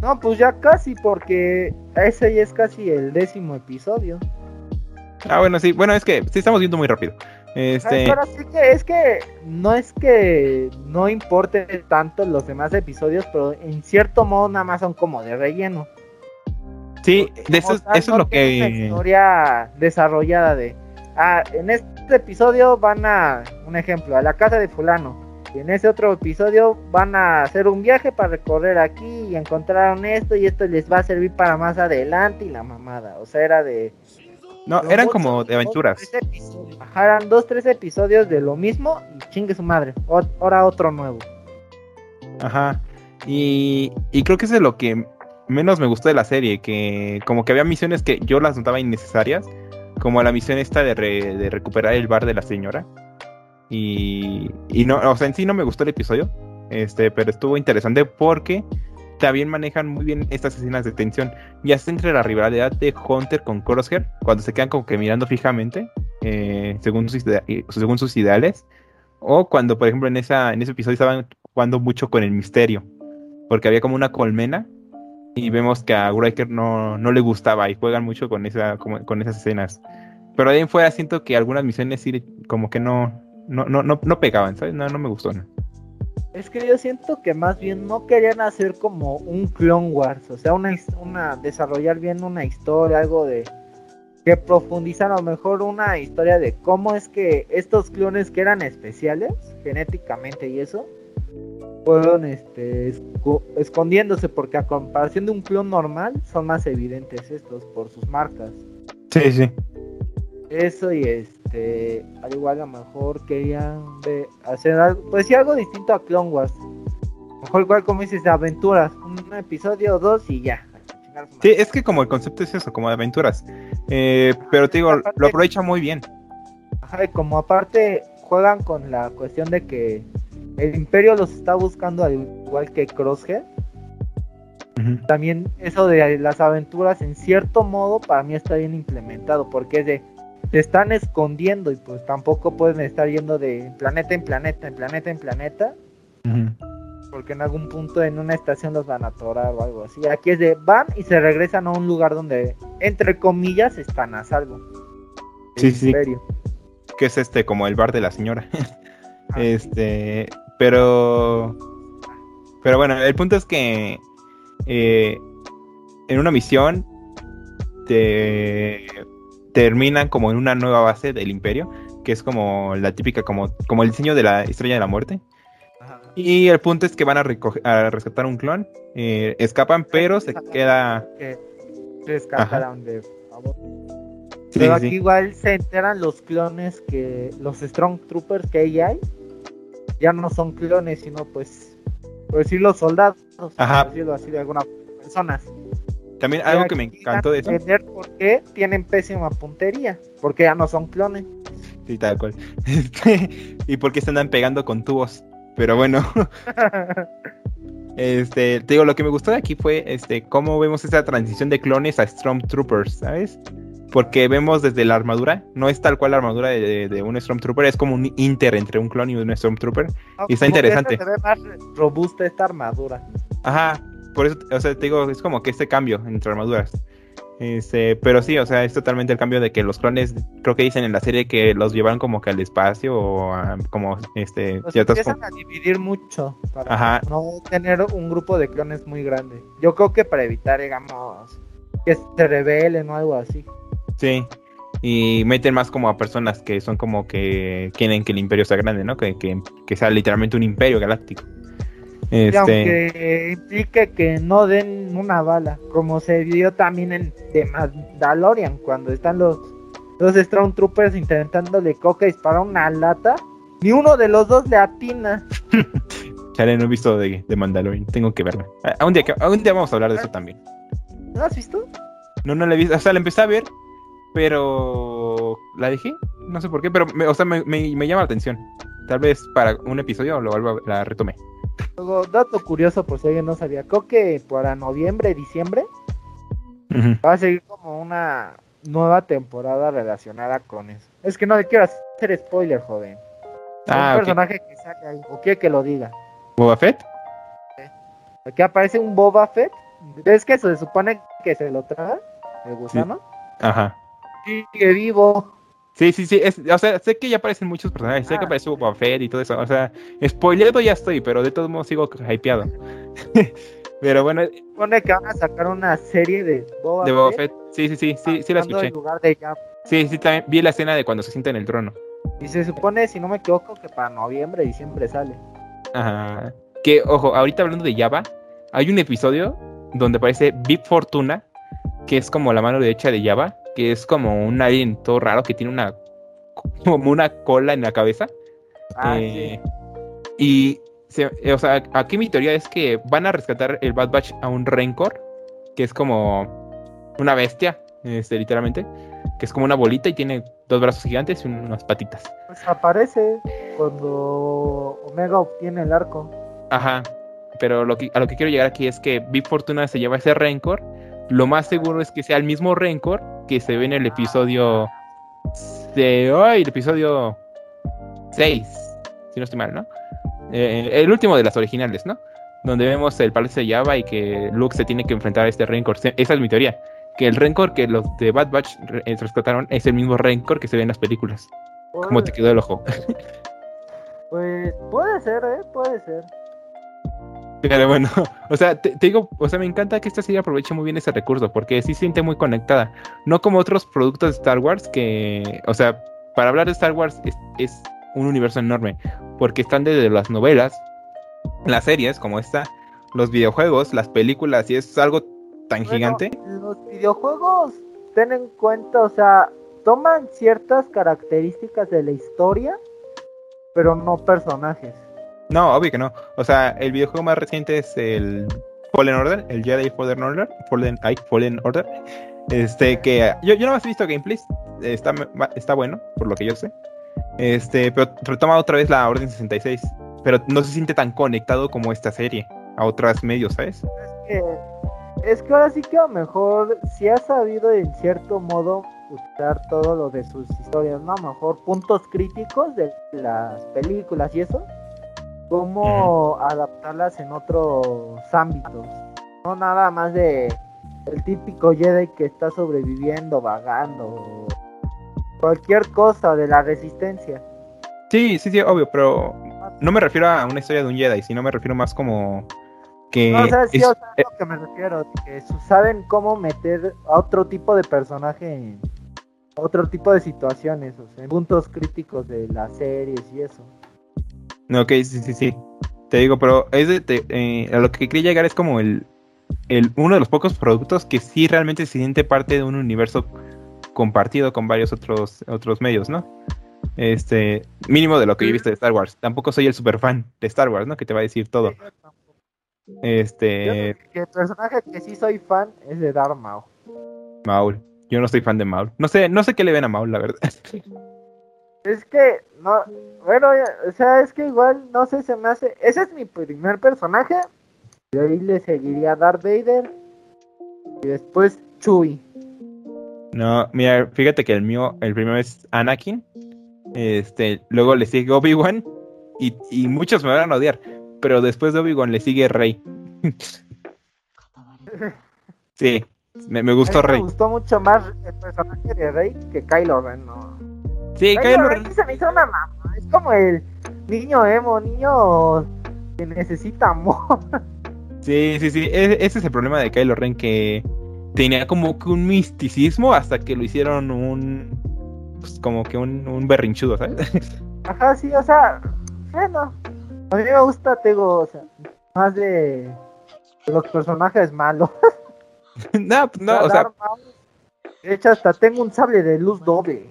No, pues ya casi, porque ese ya es casi el décimo episodio. Ah, bueno, sí, bueno, es que sí estamos viendo muy rápido. Este, pero sí que es que no es que no importe tanto los demás episodios, pero en cierto modo nada más son como de relleno. sí, de eso, tal, eso es lo tiene Una que... historia desarrollada de. Ah, en este episodio van a. Un ejemplo, a la casa de Fulano. Y en ese otro episodio van a hacer un viaje para recorrer aquí y encontraron esto y esto les va a servir para más adelante y la mamada. O sea, era de. No, eran como de aventuras. Ajá, eran dos, tres episodios de lo mismo y chingue su madre. O- ahora otro nuevo. Ajá. Y, y creo que eso es lo que menos me gustó de la serie, que como que había misiones que yo las notaba innecesarias, como la misión esta de, re- de recuperar el bar de la señora. Y, y no, o sea, en sí no me gustó el episodio, este, pero estuvo interesante porque también manejan muy bien estas escenas de tensión, ya sea entre la rivalidad de Hunter con Crosshair, cuando se quedan como que mirando fijamente, eh, según, sus, eh, según sus ideales, o cuando, por ejemplo, en, esa, en ese episodio estaban jugando mucho con el misterio, porque había como una colmena y vemos que a Riker no, no le gustaba y juegan mucho con, esa, con esas escenas. Pero de ahí en fuera siento que algunas misiones sí como que no, no, no, no, no pegaban, ¿sabes? No, no me gustó. ¿no? Es que yo siento que más bien no querían hacer como un Clone Wars, o sea, una, una desarrollar bien una historia, algo de que profundizan a lo mejor una historia de cómo es que estos clones que eran especiales genéticamente y eso fueron este esco- escondiéndose porque a comparación de un clon normal son más evidentes estos por sus marcas. Sí, sí. Eso y este, al igual a lo mejor querían hacer algo, pues sí, algo distinto a Clone Wars. Mejor igual como dices, aventuras, un episodio o dos y ya. Sí, es que como el concepto es eso, como de aventuras. Eh, pero te digo, Aparte- lo aprovecha muy bien. Ajá, y como aparte juegan con la cuestión de que el imperio los está buscando al igual que Crosshead, también eso de las aventuras en cierto modo para mí está bien implementado porque es de se están escondiendo y pues tampoco pueden estar yendo de planeta en planeta en planeta en planeta porque en algún punto en una estación los van a atorar o algo así. Aquí es de van y se regresan a un lugar donde entre comillas están a salvo. Sí, sí. Que es este, como el bar de la señora. Este, pero, pero bueno, el punto es que eh, en una misión te terminan como en una nueva base del imperio, que es como la típica, como, como el diseño de la estrella de la muerte. Ajá. Y el punto es que van a, recoger, a rescatar un clon, eh, escapan, pero se queda... Que rescataron de favor. Sí, Pero aquí sí. igual se enteran los clones que los Strong Troopers que ahí hay ya no son clones, sino pues por decirlo soldados, Ajá. por decirlo así de alguna personas. También algo que me encantó de eso. entender por qué tienen pésima puntería, porque ya no son clones. Sí, tal cual. Este, y porque se andan pegando con tubos. Pero bueno, este, te digo, lo que me gustó de aquí fue este cómo vemos esa transición de clones a Stormtroopers, ¿sabes? Porque vemos desde la armadura, no es tal cual la armadura de, de un Stormtrooper, es como un inter entre un clon y un Stormtrooper. Y está interesante. Se ve más robusta esta armadura. Ajá, por eso, o sea, te digo, es como que este cambio entre armaduras. Este, pero sí, o sea, es totalmente el cambio de que los clones, creo que dicen en la serie que los llevan como que al espacio o a, como este Los empiezan a dividir mucho para Ajá. no tener un grupo de clones muy grande. Yo creo que para evitar, digamos, que se rebelen o algo así. Sí. Y meten más como a personas que son como que quieren que el imperio sea grande, ¿no? Que, que, que sea literalmente un imperio galáctico. Y Este, aunque implique que no den una bala, como se vio también en The Mandalorian, cuando están los, los Stormtroopers intentándole coca y disparar una lata, ni uno de los dos le atina. chale, no he visto de, de Mandalorian, tengo que verla. A, un día, a un día vamos a hablar de eso también. ¿No has visto? No, no la he visto, o sea, la empecé a ver, pero la dejé, no sé por qué, pero, me, o sea, me, me- me llama la atención. Tal vez para un episodio lo vuelvo a- la retomé. Luego, dato curioso por si alguien no sabía, creo que para noviembre, diciembre, va a seguir como una nueva temporada relacionada con eso. Es que no le quiero hacer spoiler, joven. Ah, un personaje que sale ahí, o quiere que lo diga. ¿Boba Fett? Aquí aparece un Boba Fett. ¿Ves que se supone que se lo traga? El gusano. Ajá. Sigue vivo. Sí, sí, sí. es- o sea, sé que ya aparecen muchos personajes. Sé que Ah. apareció Boba Fett y todo eso. O sea, spoileado ya estoy, pero de todos modos sigo hypeado. pero bueno, de Supone que van a sacar una serie de Boba, Boba Fett. Fett. Sí, sí, sí, sí, sí la escuché. Lugar de. Sí, sí, también vi la escena de cuando se sienta en el trono. Y se supone, si no me equivoco, que para noviembre, diciembre sale. Ajá. Que, ojo, ahorita hablando de Java, hay un episodio donde aparece Big Fortuna, que es como la mano derecha de Java, que es como un alien todo raro que tiene una como una cola en la cabeza. Ah, Eh, Y, se- eh, o sea, aquí mi teoría es que van a rescatar el Bad Batch a un Rencor, que es como una bestia, este, literalmente, que es como una bolita y tiene dos brazos gigantes y unas patitas. Pues aparece cuando Omega obtiene el arco. Ajá. Pero lo que, a lo que quiero llegar aquí es que Big Fortuna se lleva ese Rencor. Lo más seguro es que sea el mismo Rencor que se ve en el episodio. De, ay, el episodio 6. Si no estoy mal, ¿no? Eh, el último de las originales, ¿no? Donde vemos el palacio de Java y que Luke se tiene que enfrentar a este Rencor. Se- Esa es mi teoría. Que el Rencor que los de Bad Batch re- eh, rescataron es el mismo Rencor que se ve en las películas. ¿Cómo te quedó el ojo? Pues puede ser, ¿eh? Puede ser. Pero bueno, o sea, te, te digo, o sea, me encanta que esta serie aproveche muy bien ese recurso, porque sí siente muy conectada. No como otros productos de Star Wars que, o sea, para hablar de Star Wars es, es un universo enorme, porque están desde las novelas, las series como esta, los videojuegos, las películas, y es algo tan Bueno, gigante. Los videojuegos, ten en cuenta, o sea, toman ciertas características de la historia, pero no personajes. No, obvio que no. O sea, el videojuego más reciente es el Fallen Order, el Jedi Fallen Order, Fallen, ay, Fallen Order. Este, que yo, yo no he visto gameplays, está, está bueno, por lo que yo sé. Este, pero retoma otra vez la Orden 66, pero no se siente tan conectado como esta serie a otros medios, ¿sabes? Es que, es que ahora sí que a lo mejor sí ha sabido en cierto modo usar todo lo de sus historias, ¿no? A lo mejor puntos críticos de las películas y eso, cómo adaptarlas en otros ámbitos. No nada más de el típico Jedi que está sobreviviendo, vagando, cualquier cosa de la resistencia. Sí, sí, sí, obvio, pero no me refiero a una historia de un Jedi, sino me refiero más como que... No, o sea, sí, es- o sea, es lo que me refiero, que saben cómo meter a otro tipo de personaje en otro tipo de situaciones, o sea, en puntos críticos de las series y eso. No, ok, sí, sí, sí. Te digo, pero es de, te- eh, a lo que quería llegar es como el, el uno de los pocos productos que sí realmente se siente parte de un universo compartido con varios otros otros medios, ¿no? Este, mínimo de lo que yo he visto de Star Wars. Tampoco soy el super fan de Star Wars, ¿no? Que te va a decir todo. Yo Este, creo que el personaje que sí soy fan es de Darth Maul. Maul. Yo no soy fan de Maul. No sé, no sé qué le ven a Maul, la verdad. Es que, no, bueno, o sea, es que igual, no sé, se me hace, ese es mi primer personaje, de ahí le seguiría Darth Vader, y después Chewie. No, mira, fíjate que el mío, el primero es Anakin. Este, luego le sigue Obi-Wan. Y, y muchos me van a odiar. Pero después de Obi-Wan le sigue Rey. sí, me, me A gustó mí Me Rey. gustó mucho más el personaje de Rey que Kylo Ren, no. Sí, Kylo Ren se me hizo una mamá. Es como el niño emo, niño que necesita amor. Sí, sí, sí. e- Ese es el problema de Kylo Ren. Que tenía como que un misticismo hasta que lo hicieron un. Pues como que un, un berrinchudo, ¿sabes? Ajá, sí, o sea, bueno. A mí me gusta, tengo, o sea, más de, los personajes malos. no, pues no, o sea, De hecho, hasta tengo un sable de luz doble.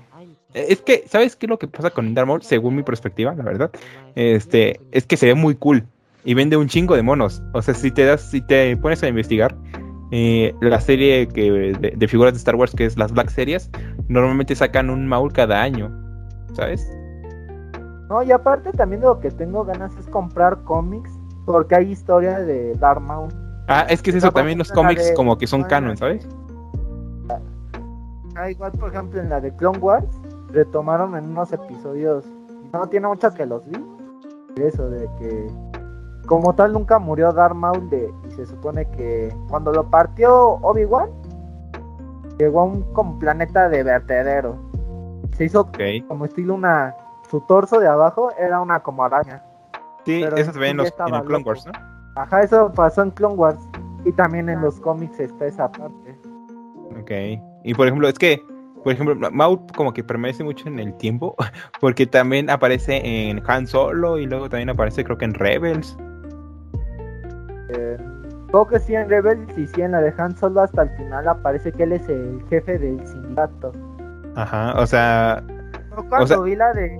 Es que, ¿sabes qué es lo que pasa con Darth Maul? Según mi perspectiva, la verdad. Este, es que se ve muy cool. Y vende un chingo de monos. O sea, si te das, si te pones a investigar, eh, la serie que, de, de figuras de Star Wars, que es las Black Series, normalmente sacan un Maul cada año. ¿Sabes? No, y aparte también de lo que tengo ganas es comprar cómics, porque hay historia de Darth Maul. Ah, es que es eso, también los de- cómics como que son canon, ¿sabes? Ah, igual, por ejemplo, en la de Clone Wars, retomaron en unos episodios, no tiene mucho que los vi, eso de que como tal nunca murió Darth Maul de, y se supone que cuando lo partió Obi-Wan, llegó a un como planeta de vertedero. Se hizo como estilo una, su torso de abajo era una como araña. Sí, Pero eso se ve en, los, en el Clone. Wars, ¿no? Ajá, eso pasó en Clone Wars. Y también en los cómics está esa parte. Ok. Y por ejemplo, es que, por ejemplo, Ma- Maul como que permanece mucho en el tiempo, porque también aparece en Han Solo y luego también aparece creo que en Rebels. Eh, Creo que sí en Rebels y sí en la de Han Solo hasta el final aparece que él es el jefe del sindicato. Ajá, o sea, cuando sea- vi la de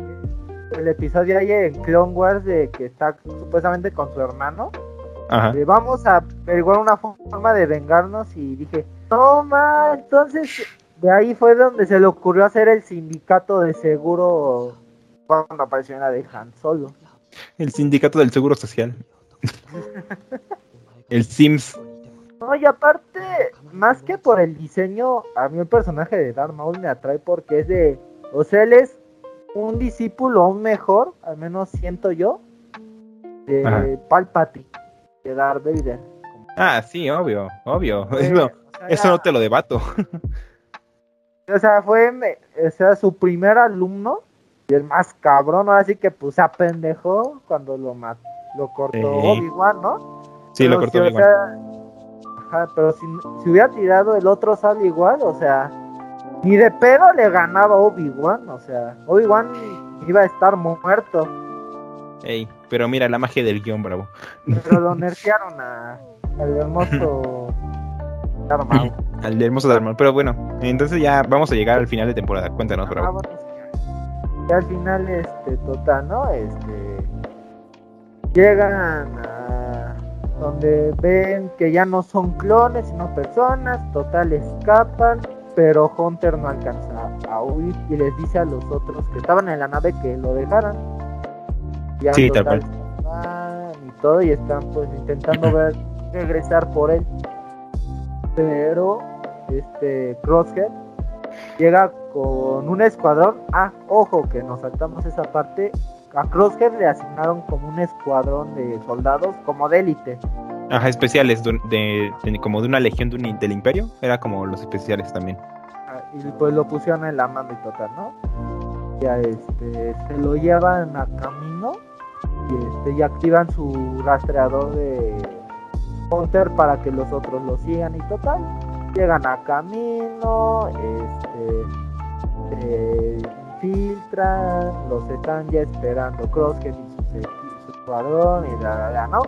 el episodio ahí en Clone Wars de que está supuestamente con su hermano, ajá. de vamos a averiguar una forma de vengarnos y dije, no ma, entonces de ahí fue donde se le ocurrió hacer el sindicato de seguro cuando apareció en la de Han Solo. El sindicato del seguro social. el Sims. No, y aparte, más que por el diseño, a mí el personaje de Darth Maul me atrae porque es de, o sea, él es un discípulo aún mejor, al menos siento yo, de Ajá. Palpatine, de Darth Vader. Ah, sí, obvio, obvio. Eh, Eso, o sea, eso no te lo debato. O sea, fue o sea, su primer alumno y el más cabrón, ahora sí que pues se apendejó cuando lo lo cortó Sí. Obi-Wan, ¿no? Sí, lo cortó si, o Obi-Wan. sea, ajá, pero si, si hubiera tirado el otro sable igual, o sea, ni de pedo le ganaba Obi-Wan, o sea, Obi-Wan iba a estar muerto, Ey, pero mira la magia del guion, bravo. pero lo nerfearon a, al hermoso Al hermoso Darth Maul. Pero bueno, entonces ya vamos a llegar al final de temporada. Cuéntanos, Ah, bravo. sí. Y al final, este, total, ¿no? Este, llegan a donde ven que ya no son clones, sino personas, total escapan, pero Hunter no alcanza a huir y les dice a los otros que estaban en la nave que lo dejaran. Ya Sí, tal total, van y todo y están pues intentando ver regresar por él. Pero este Crosshead llega con un escuadrón. Ah, ojo, que nos saltamos esa parte. A Crosshead le asignaron como un escuadrón de soldados, como de élite. Ajá, especiales de, de- de- como de una legión un- del imperio. Era como los especiales también. Ah, Y pues lo pusieron en la mano y total, ¿no? Ya este, se lo llevan a camino y, este, y activan su rastreador de Hunter para que los otros lo sigan y total. Llegan a camino, este, se infiltran, los están ya esperando Crosshead y su, su escuadrón y la, la, la, ¿no?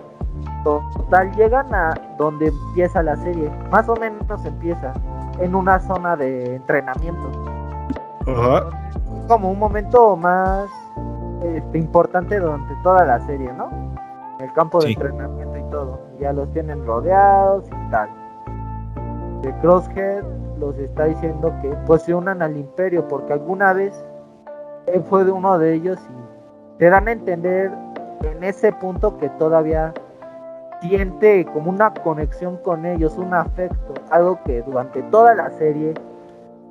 Total, llegan a donde empieza la serie, más o menos empieza, en una zona de entrenamiento. Como un momento más este, importante durante toda la serie, ¿no? En el campo de Sí. entrenamiento todo. Ya los tienen rodeados y tal. De Crosshead los está diciendo que pues se unan al imperio porque alguna vez él fue de uno de ellos y te dan a entender en ese punto que todavía siente como una conexión con ellos, un afecto, algo que durante toda la serie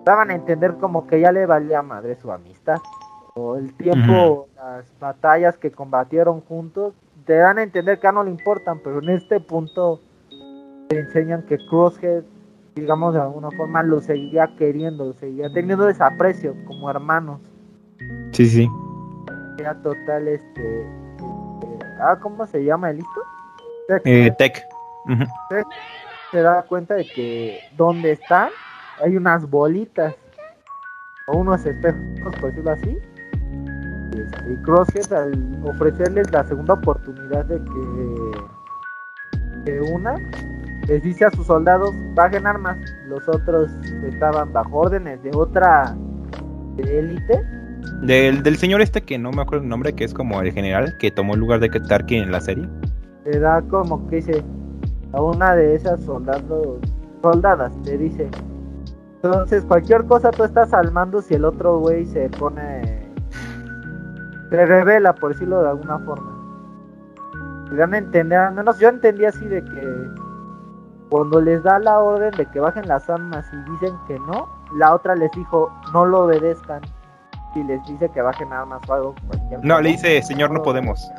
daban a entender como que ya le valía madre su amistad. O el tiempo, las batallas que combatieron juntos, te dan a entender que ya no le importan, pero en este punto te enseñan que Crosshead, digamos de alguna forma, lo seguía queriendo, lo seguía teniendo desaprecio como hermanos. Sí, sí. Era total, este. este, ah, ¿cómo se llama el listo? Eh, Tech. Ujú. se da cuenta de que donde están hay unas bolitas o unos espejos, por decirlo así. Y, este, y Crosshead al ofrecerles la segunda oportunidad de que se una, les dice a sus soldados, bajen armas. Los otros estaban bajo órdenes de otra élite. Del, del señor este que no me acuerdo el nombre, que es como el general que tomó el lugar de Tarkin en la serie. Le da como que dice a una de esas soldados, soldadas, le dice, entonces cualquier cosa tú estás al mando si el otro güey se pone, se revela, por decirlo de alguna forma. Dan a entender, al menos yo entendí así de que cuando les da la orden de que bajen las armas y dicen que no, la otra les dijo no lo obedezcan y les dice que bajen armas o algo. No, le dice, señor, no podemos.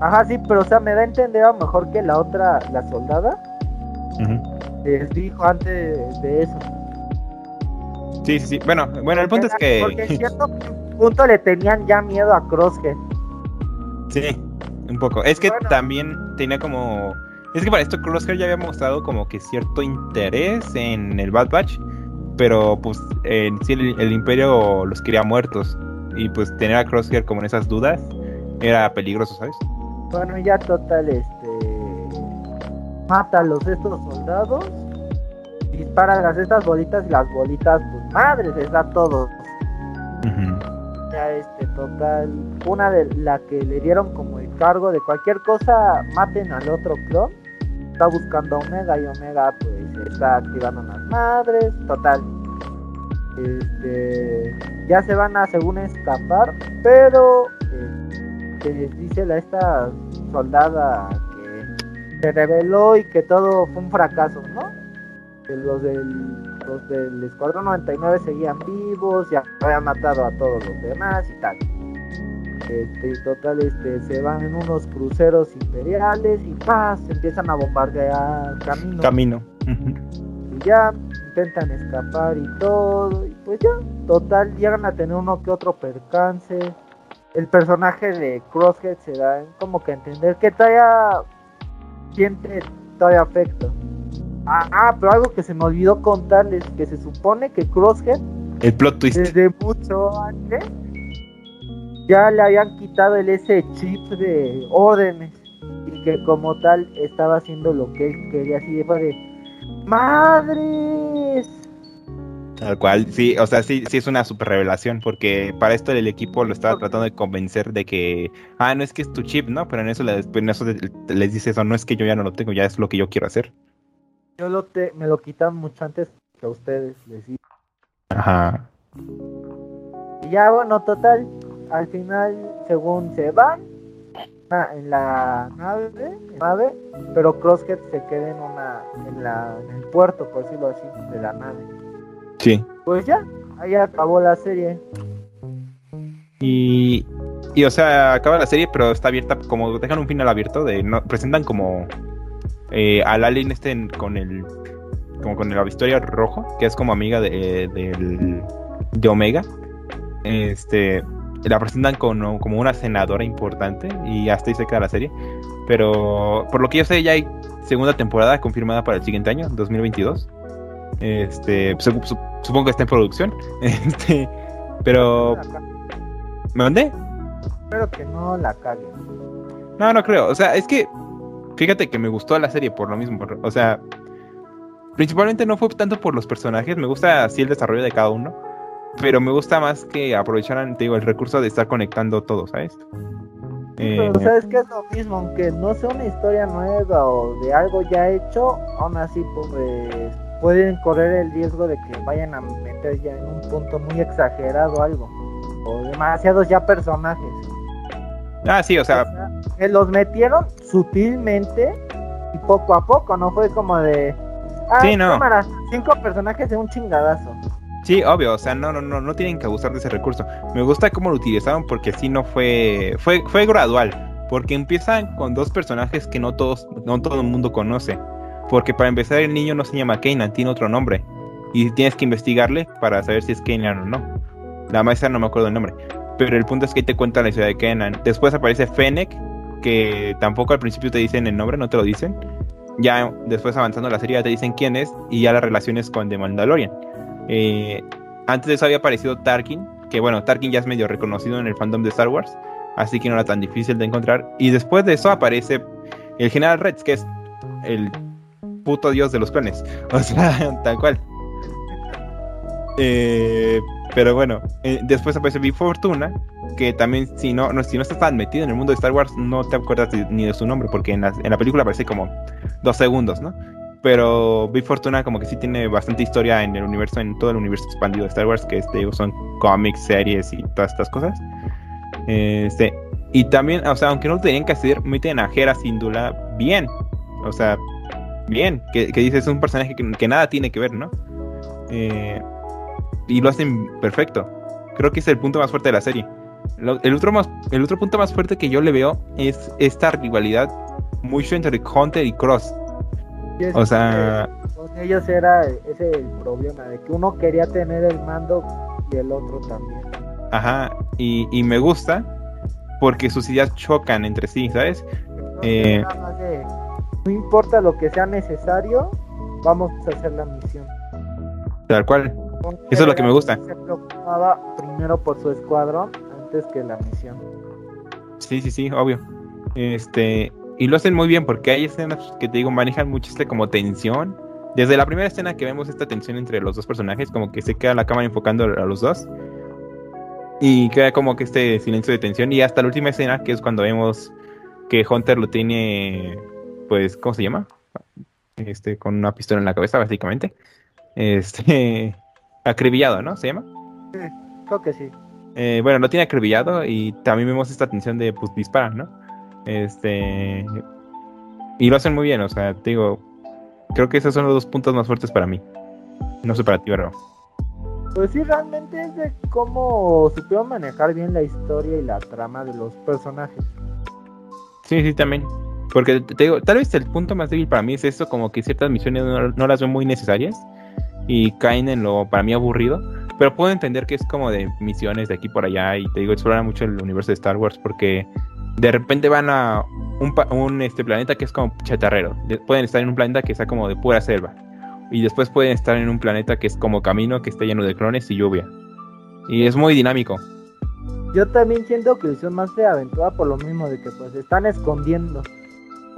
Ajá, sí, pero o sea, me da a entender a lo mejor que la otra, la soldada, les dijo antes de eso. Sí, sí, sí. Bueno, bueno, el punto es Porque en que... cierto punto le tenían ya miedo a Crosshead. Sí, un poco. Es que Bueno. también tenía como... Es que para esto Crosshair ya había mostrado como que cierto interés en el Bad Batch, pero pues sí el, el Imperio los quería muertos y pues tener a Crosshair como en esas dudas era peligroso, ¿sabes? Bueno, ya total, este. Mata a los estos soldados. Dispara las estas bolitas y las bolitas, pues madres, les da todo. Este, total. Una de la que le dieron como el cargo de cualquier cosa, maten al otro clon. Está buscando a Omega y Omega, pues está activando unas madres. Total. Este. Ya se van a, según escapar, pero. eh, que les dice la esta soldada que se reveló y que todo fue un fracaso, ¿no? Que los del, los del Escuadrón 99 seguían vivos, ya habían matado a todos los demás y tal. Este, total, este, se van en unos cruceros imperiales y paz, empiezan a bombardear Camino. Ujú. y ya intentan escapar y todo y pues ya total llegan a tener uno que otro percance el personaje de Crosshead se da como que a entender que todavía siente todavía afecto ah, pero algo que se me olvidó contarles que se supone que Crosshead El plot twist. desde mucho antes ya le habían quitado el ese chip de órdenes y que como tal estaba haciendo lo que él quería así de madres Tal cual, sí, o sea, sí, sí es una super revelación, porque para esto el equipo lo estaba tratando de convencer de que, ah, no es que es tu chip, ¿no? Pero en eso, le- en eso le- les dice eso, no es que yo ya no lo tengo, ya es lo que yo quiero hacer. Yo lo te, me lo quitan mucho antes que a ustedes les digo. Ajá. y ya bueno total al final según se van ah, en la nave, nave pero Crosshead se queda en una en la en el puerto por decirlo así de la nave Sí. pues ya ahí acabó la serie Y, y, o sea, acaba la serie, pero está abierta, como dejan un final abierto, de no, presentan como eh, al alien este en- con el, como con la historia rojo, que es como amiga de, del- de Omega. Este, la presentan como, como una senadora importante y hasta ahí se queda la serie. Pero por lo que yo sé, ya hay segunda temporada confirmada para el siguiente año, 2022. Este, sup- sup- supongo que está en producción. Este, pero ¿Me mandé? espero que no la caguen No, no creo. O sea, es que fíjate que me gustó la serie por lo mismo. O sea, principalmente no fue tanto por los personajes. Me gusta así el desarrollo de cada uno. Pero me gusta más que aprovecharan, te digo, el recurso de estar conectando todo, ¿sabes? Eh, pero sabes que es lo mismo aunque no sea una historia nueva o de algo ya hecho aún así pues pueden correr el riesgo de que vayan a meter ya en un punto muy exagerado algo o demasiados ya personajes ah, sí, o sea, que los metieron sutilmente y poco a poco, no fue como de ah, Sí, no. cámara, cinco personajes de un chingadazo. sí, obvio. O sea, no, no, no, no tienen que abusar de ese recurso. Me gusta cómo lo utilizaron porque sí no fue, fue, fue gradual. Porque empiezan con dos personajes que no todos, no todo el mundo conoce. Porque para empezar el niño no se llama Kanan, tiene otro nombre. Y tienes que investigarle para saber si es Kanan o no. La maestra no me acuerdo el nombre. Pero el punto es que te cuenta la historia de Kanan. Después aparece Fennec, que tampoco al principio te dicen el nombre, no te lo dicen. Ya después avanzando la serie ya te dicen quién es y ya las relaciones con The Mandalorian. Eh, antes de eso había aparecido Tarkin, que bueno, Tarkin ya es medio reconocido en el fandom de Star Wars, así que no era tan difícil de encontrar. Y después de eso aparece el General Rex, que es el puto dios de los clones. O sea, tal cual. Eh, pero bueno, eh, después aparece Big Fortuna, que también si no, no, si no estás tan metido en el mundo de Star Wars, no te acuerdas ni de su nombre, porque en la, en la película aparece como dos segundos, ¿no? Pero Big Fortuna como que sí tiene bastante historia en el universo, en todo el universo expandido de Star Wars, que este, son cómics, series y todas estas cosas. Este, y también, o sea, aunque no lo tenían que hacer, meten a Hera Syndulla bien. O sea, bien, que, que dices es un personaje que, que nada tiene que ver, ¿no? Eh, y lo hacen perfecto. Creo que es el punto más fuerte de la serie. Lo- el, otro más, el otro punto más fuerte que yo le veo es esta rivalidad mucho entre Hunter y Cross. O sea, con ellos era ese el problema, de que uno quería tener el mando y el otro también. ajá, y, y me gusta porque sus ideas chocan entre sí, ¿sabes? No, Eh. de, no importa lo que sea necesario, vamos a hacer la misión. Tal cual. Eso es lo que me gusta. Se preocupaba primero por su escuadrón antes que la misión. Sí, sí, sí, obvio. Este, y lo hacen muy bien porque hay escenas que te digo, manejan mucho este como tensión. Desde la primera escena que vemos esta tensión entre los dos personajes, como que se queda la cámara enfocando a los dos. Y queda como que este silencio de tensión. Y hasta la última escena, que es cuando vemos que Hunter lo tiene, pues, ¿cómo se llama? Este, con una pistola en la cabeza, básicamente. Este, acribillado, ¿no? ¿Se llama? Creo que sí. Eh, bueno, lo tiene acribillado y también vemos esta tensión de pues dispara, ¿no? Este y lo hacen muy bien, o sea, te digo, creo que esos son los dos puntos más fuertes para mí. No sé para ti, pero Pues sí, realmente es de cómo supieron manejar bien la historia y la trama de los personajes. sí, sí, también. Porque te digo, tal vez el punto más débil para mí es esto, como que ciertas misiones no, no las veo muy necesarias y caen en lo para mí aburrido. Pero puedo entender que es como de misiones de aquí por allá y te digo, explora mucho el universo de Star Wars porque de repente van a un, un, este planeta que es como chatarrero. De- pueden estar en un planeta que está como de pura selva. Y después pueden estar en un planeta que es como camino, que está lleno de clones y lluvia. Y es muy dinámico. Yo también siento que son más de aventura por lo mismo de que pues se están escondiendo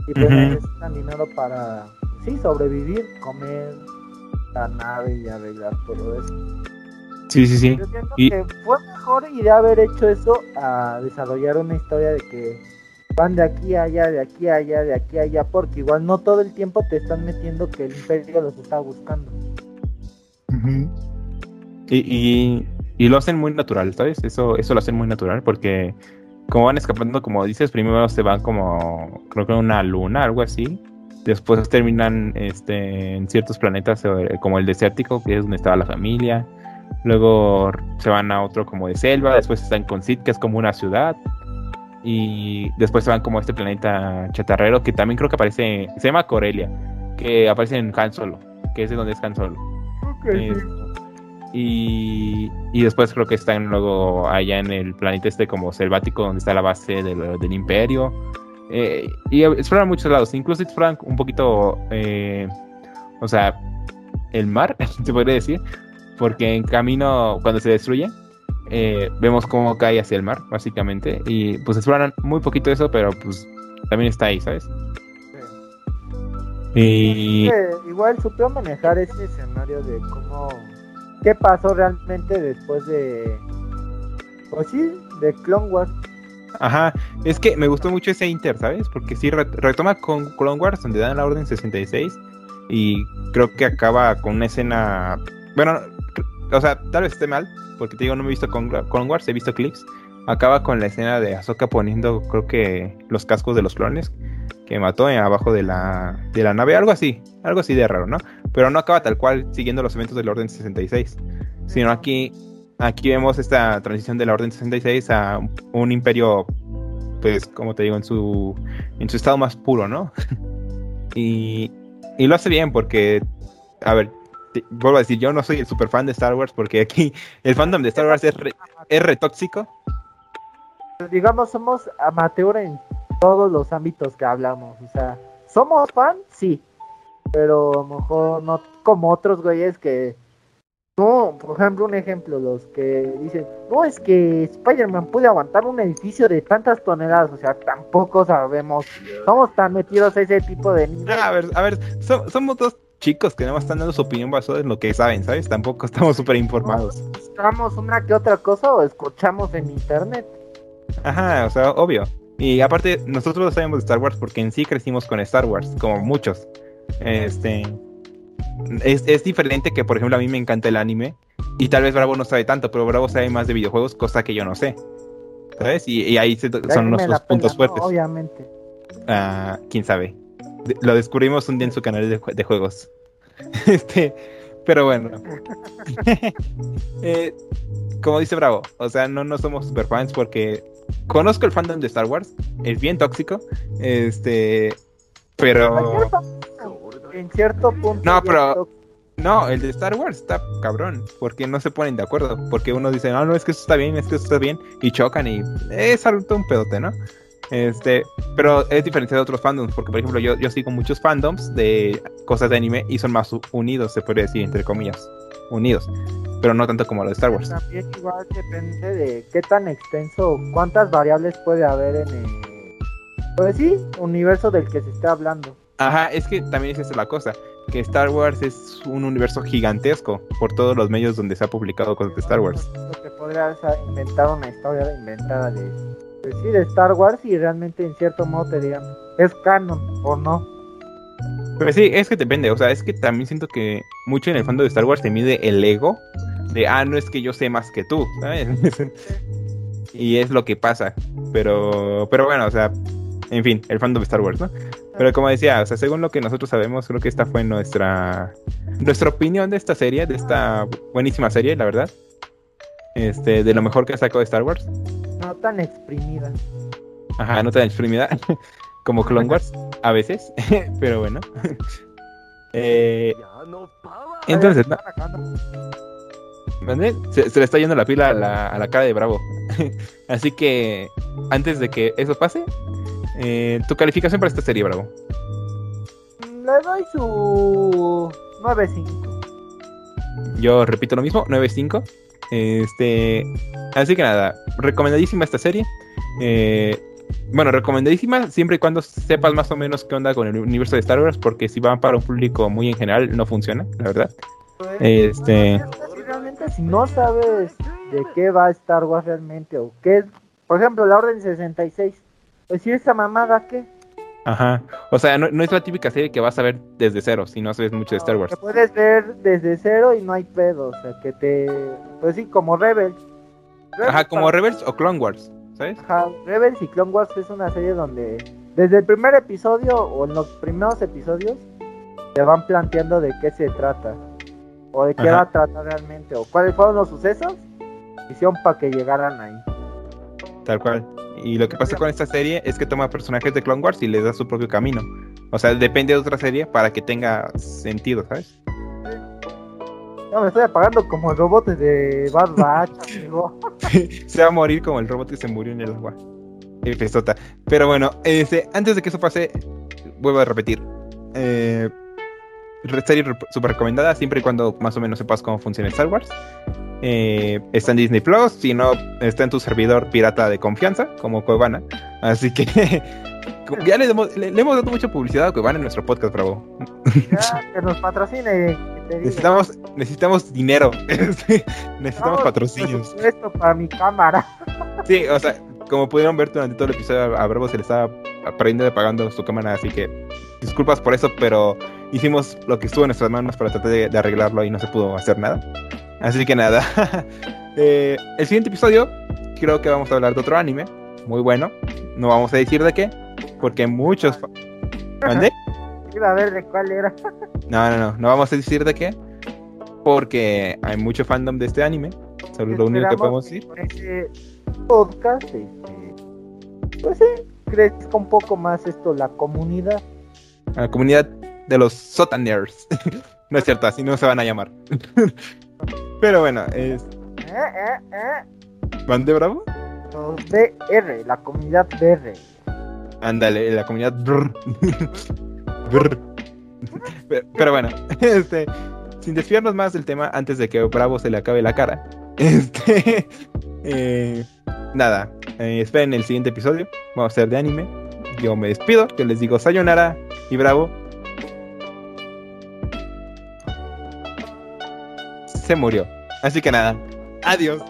y pues Ujú. necesitan dinero para sí sobrevivir, comer la nave y arreglar todo eso. Sí, sí, sí. Yo siento Y- que fue mejor idea haber hecho eso a desarrollar una historia de que van de aquí a allá, de aquí a allá, de aquí a allá, porque igual no todo el tiempo te están metiendo que el imperio los está buscando. Y, y, y lo hacen muy natural, ¿sabes? Eso, eso lo hacen muy natural porque como van escapando, como dices, primero se van como, creo que a una luna, algo así. Después terminan este, en ciertos planetas eh, como el desértico, que es donde estaba la familia. Luego se van a otro como de selva. Después están con Sid, que es como una ciudad. Y después se van como a este planeta chatarrero, que también creo que aparece, se llama Corelia, que aparece en Han Solo, que es de donde es Han Solo. Eh, y, y después creo que están luego allá en el planeta este como selvático donde está la base del, del imperio. Eh, y exploran muchos lados, incluso exploran un poquito, eh, o sea, el mar, se podría decir, porque en camino, cuando se destruye, eh, vemos cómo cae hacia el mar, básicamente, y pues exploran muy poquito eso, pero pues también está ahí, ¿sabes? Y... Eh, igual supieron manejar ese escenario de cómo qué pasó realmente después de pues sí de Clone Wars Ajá, es que me gustó mucho ese Inter, ¿sabes? Porque sí re- retoma con Clone Wars, donde dan la Orden 66, y creo que acaba con una escena. Bueno, o sea, tal vez esté mal, porque te digo, no me he visto con Clone Wars, he visto clips. Acaba con la escena de Ahsoka poniendo, creo que, los cascos de los clones que mató en- abajo de la, de la nave, algo así, algo así de raro, ¿no? Pero no acaba tal cual siguiendo los eventos de la Orden 66, sino aquí aquí vemos esta transición de la Orden 66 a un imperio, pues, como te digo, en su, en su estado más puro, ¿no? y, lo hace bien porque, a ver, vuelvo a decir, yo no soy el super fan de Star Wars porque aquí el fandom de Star Wars es re, es re tóxico. digamos somos amateur en todos los ámbitos que hablamos o sea somos fan sí pero a lo mejor no como otros güeyes que no por ejemplo un ejemplo los que dicen no es que Spider-Man puede aguantar un edificio de tantas toneladas o sea tampoco sabemos somos tan metidos a ese tipo de Ah, a ver, a ver, so- somos dos chicos que nada más están dando su opinión basada en lo que saben, ¿sabes? Tampoco estamos súper informados. buscamos una que otra cosa o escuchamos en internet Ajá, o sea, obvio. Y aparte, nosotros sabemos de Star Wars porque en sí crecimos con Star Wars, como muchos. Este. Es, es diferente que, por ejemplo, a mí me encanta el anime. Y tal vez Bravo no sabe tanto, pero Bravo sabe más de videojuegos, cosa que yo no sé. ¿Sabes? Y, y ahí se- son nuestros puntos fuertes. obviamente Ah, ¿Quién sabe? de- lo descubrimos un día en su canal de, de juegos. Este, pero bueno. Eh, como dice Bravo, o sea, no, no somos superfans porque conozco el fandom de Star Wars, es bien tóxico, este, pero En cierto punto. No, pero- no, el de Star Wars está cabrón, porque no se ponen de acuerdo, porque uno dice, no, no, es que eso está bien, es que eso está bien, y chocan y es algo un pedote, ¿no? Este, pero es diferente de otros fandoms, porque por ejemplo yo, yo sigo muchos fandoms de cosas de anime y son más unidos, se podría decir, entre comillas, unidos, pero no tanto como los de Star Wars. También igual depende de qué tan extenso, cuántas variables puede haber en el, pues sí, universo del que se está hablando. Ajá, es que también es esa la cosa, que Star Wars es un universo gigantesco por todos los medios donde se ha publicado cosas de Star Wars. Que podrías inventar una historia inventada de, pues sí, de Star Wars y realmente en cierto modo te digan, es canon o no. Pues sí, es que depende, o sea, es que también siento que mucho en el fondo de Star Wars se mide el ego de, ah, no es que yo sé más que tú, ¿sabes? y es lo que pasa, pero, pero bueno, o sea, en fin, el fandom de Star Wars, ¿no? Pero como decía, o sea, según lo que nosotros sabemos, creo que esta fue nuestra, nuestra opinión de esta serie, de esta buenísima serie, la verdad. Este, de lo mejor que ha sacado de Star Wars. No tan exprimida. Ajá, no tan exprimida como Clone Wars, a veces, pero bueno. Eh, entonces, no. Se, se le está yendo la pila a la, a la cara de Bravo. Así que, antes de que eso pase, eh, tu calificación para esta serie, Bravo. Le doy su 9.5. Yo repito lo mismo, 9.5. Este, así que nada, recomendadísima esta serie. Eh, bueno, recomendadísima siempre y cuando sepas más o menos qué onda con el universo de Star Wars, porque si van para un público muy en general, no funciona, la verdad. Este- Es que si realmente si no sabes de qué va Star Wars realmente o qué es, por ejemplo, la Orden 66, pues si esa mamada qué, Ajá. O sea, no, no es la típica serie que vas a ver desde cero, si no sabes mucho de Star Wars. que puedes ver desde cero y no hay pedo, o sea, que te, pues sí, como Rebels. Rebels Ajá, como para- Rebels o Clone Wars, ¿sabes? Ajá, Rebels y Clone Wars es una serie donde desde el primer episodio o en los primeros episodios te van planteando de qué se trata o de qué Ajá. va a tratar realmente o cuáles fueron los sucesos que hicieron para que llegaran ahí. Tal cual. Y lo que pasa con esta serie es que toma personajes de Clone Wars y les da su propio camino. O sea, depende de otra serie para que tenga sentido, ¿sabes? No, me estoy apagando como el robot de Bad Batch, amigo. se va a morir como el robot que se murió en el agua. Efesota. Pero bueno, este, antes de que eso pase, vuelvo a repetir. Eh, serie súper recomendada, siempre y cuando más o menos sepas cómo funciona Star Wars. Eh, está en Disney Plus, si no, está en tu servidor pirata de confianza, como Cuevana. Así que ya le, demos- le- le hemos dado mucha publicidad a Cuevana en nuestro podcast, bravo. Ya, que nos patrocine. que te. Necesitamos, necesitamos dinero. necesitamos Vamos, patrocinios. presupuesto para mi cámara. Sí, o sea, como pudieron ver durante todo el episodio, a Bravo se le estaba aprendiendo de pagando su cámara, así que disculpas por eso, pero hicimos lo que estuvo en nuestras manos para tratar de, de arreglarlo y no se pudo hacer nada. Así que nada. Eh, el siguiente episodio, creo que vamos a hablar de otro anime, muy bueno. No vamos a decir de qué, porque muchos. ¿Mande? Iba a ver de cuál era. No, no, no, no vamos a decir de qué, porque hay mucho fandom de este anime. Solo lo único que podemos decir. con Este podcast, este, pues sí, crezca un poco más esto, la comunidad. A la comunidad de los Sotaners. no es cierto, así no se van a llamar. Pero bueno, es. ¿Van de bravo? Los BR, la comunidad BR. Ándale, la comunidad. brr. Brr. Pero, pero bueno, este. Sin desviarnos más del tema antes de que Bravo se le acabe la cara. Este. eh, nada, eh, esperen el siguiente episodio. Vamos a hacer de anime. Yo me despido. Yo les digo Sayonara y Bravo. Se murió. Así que nada. Adiós.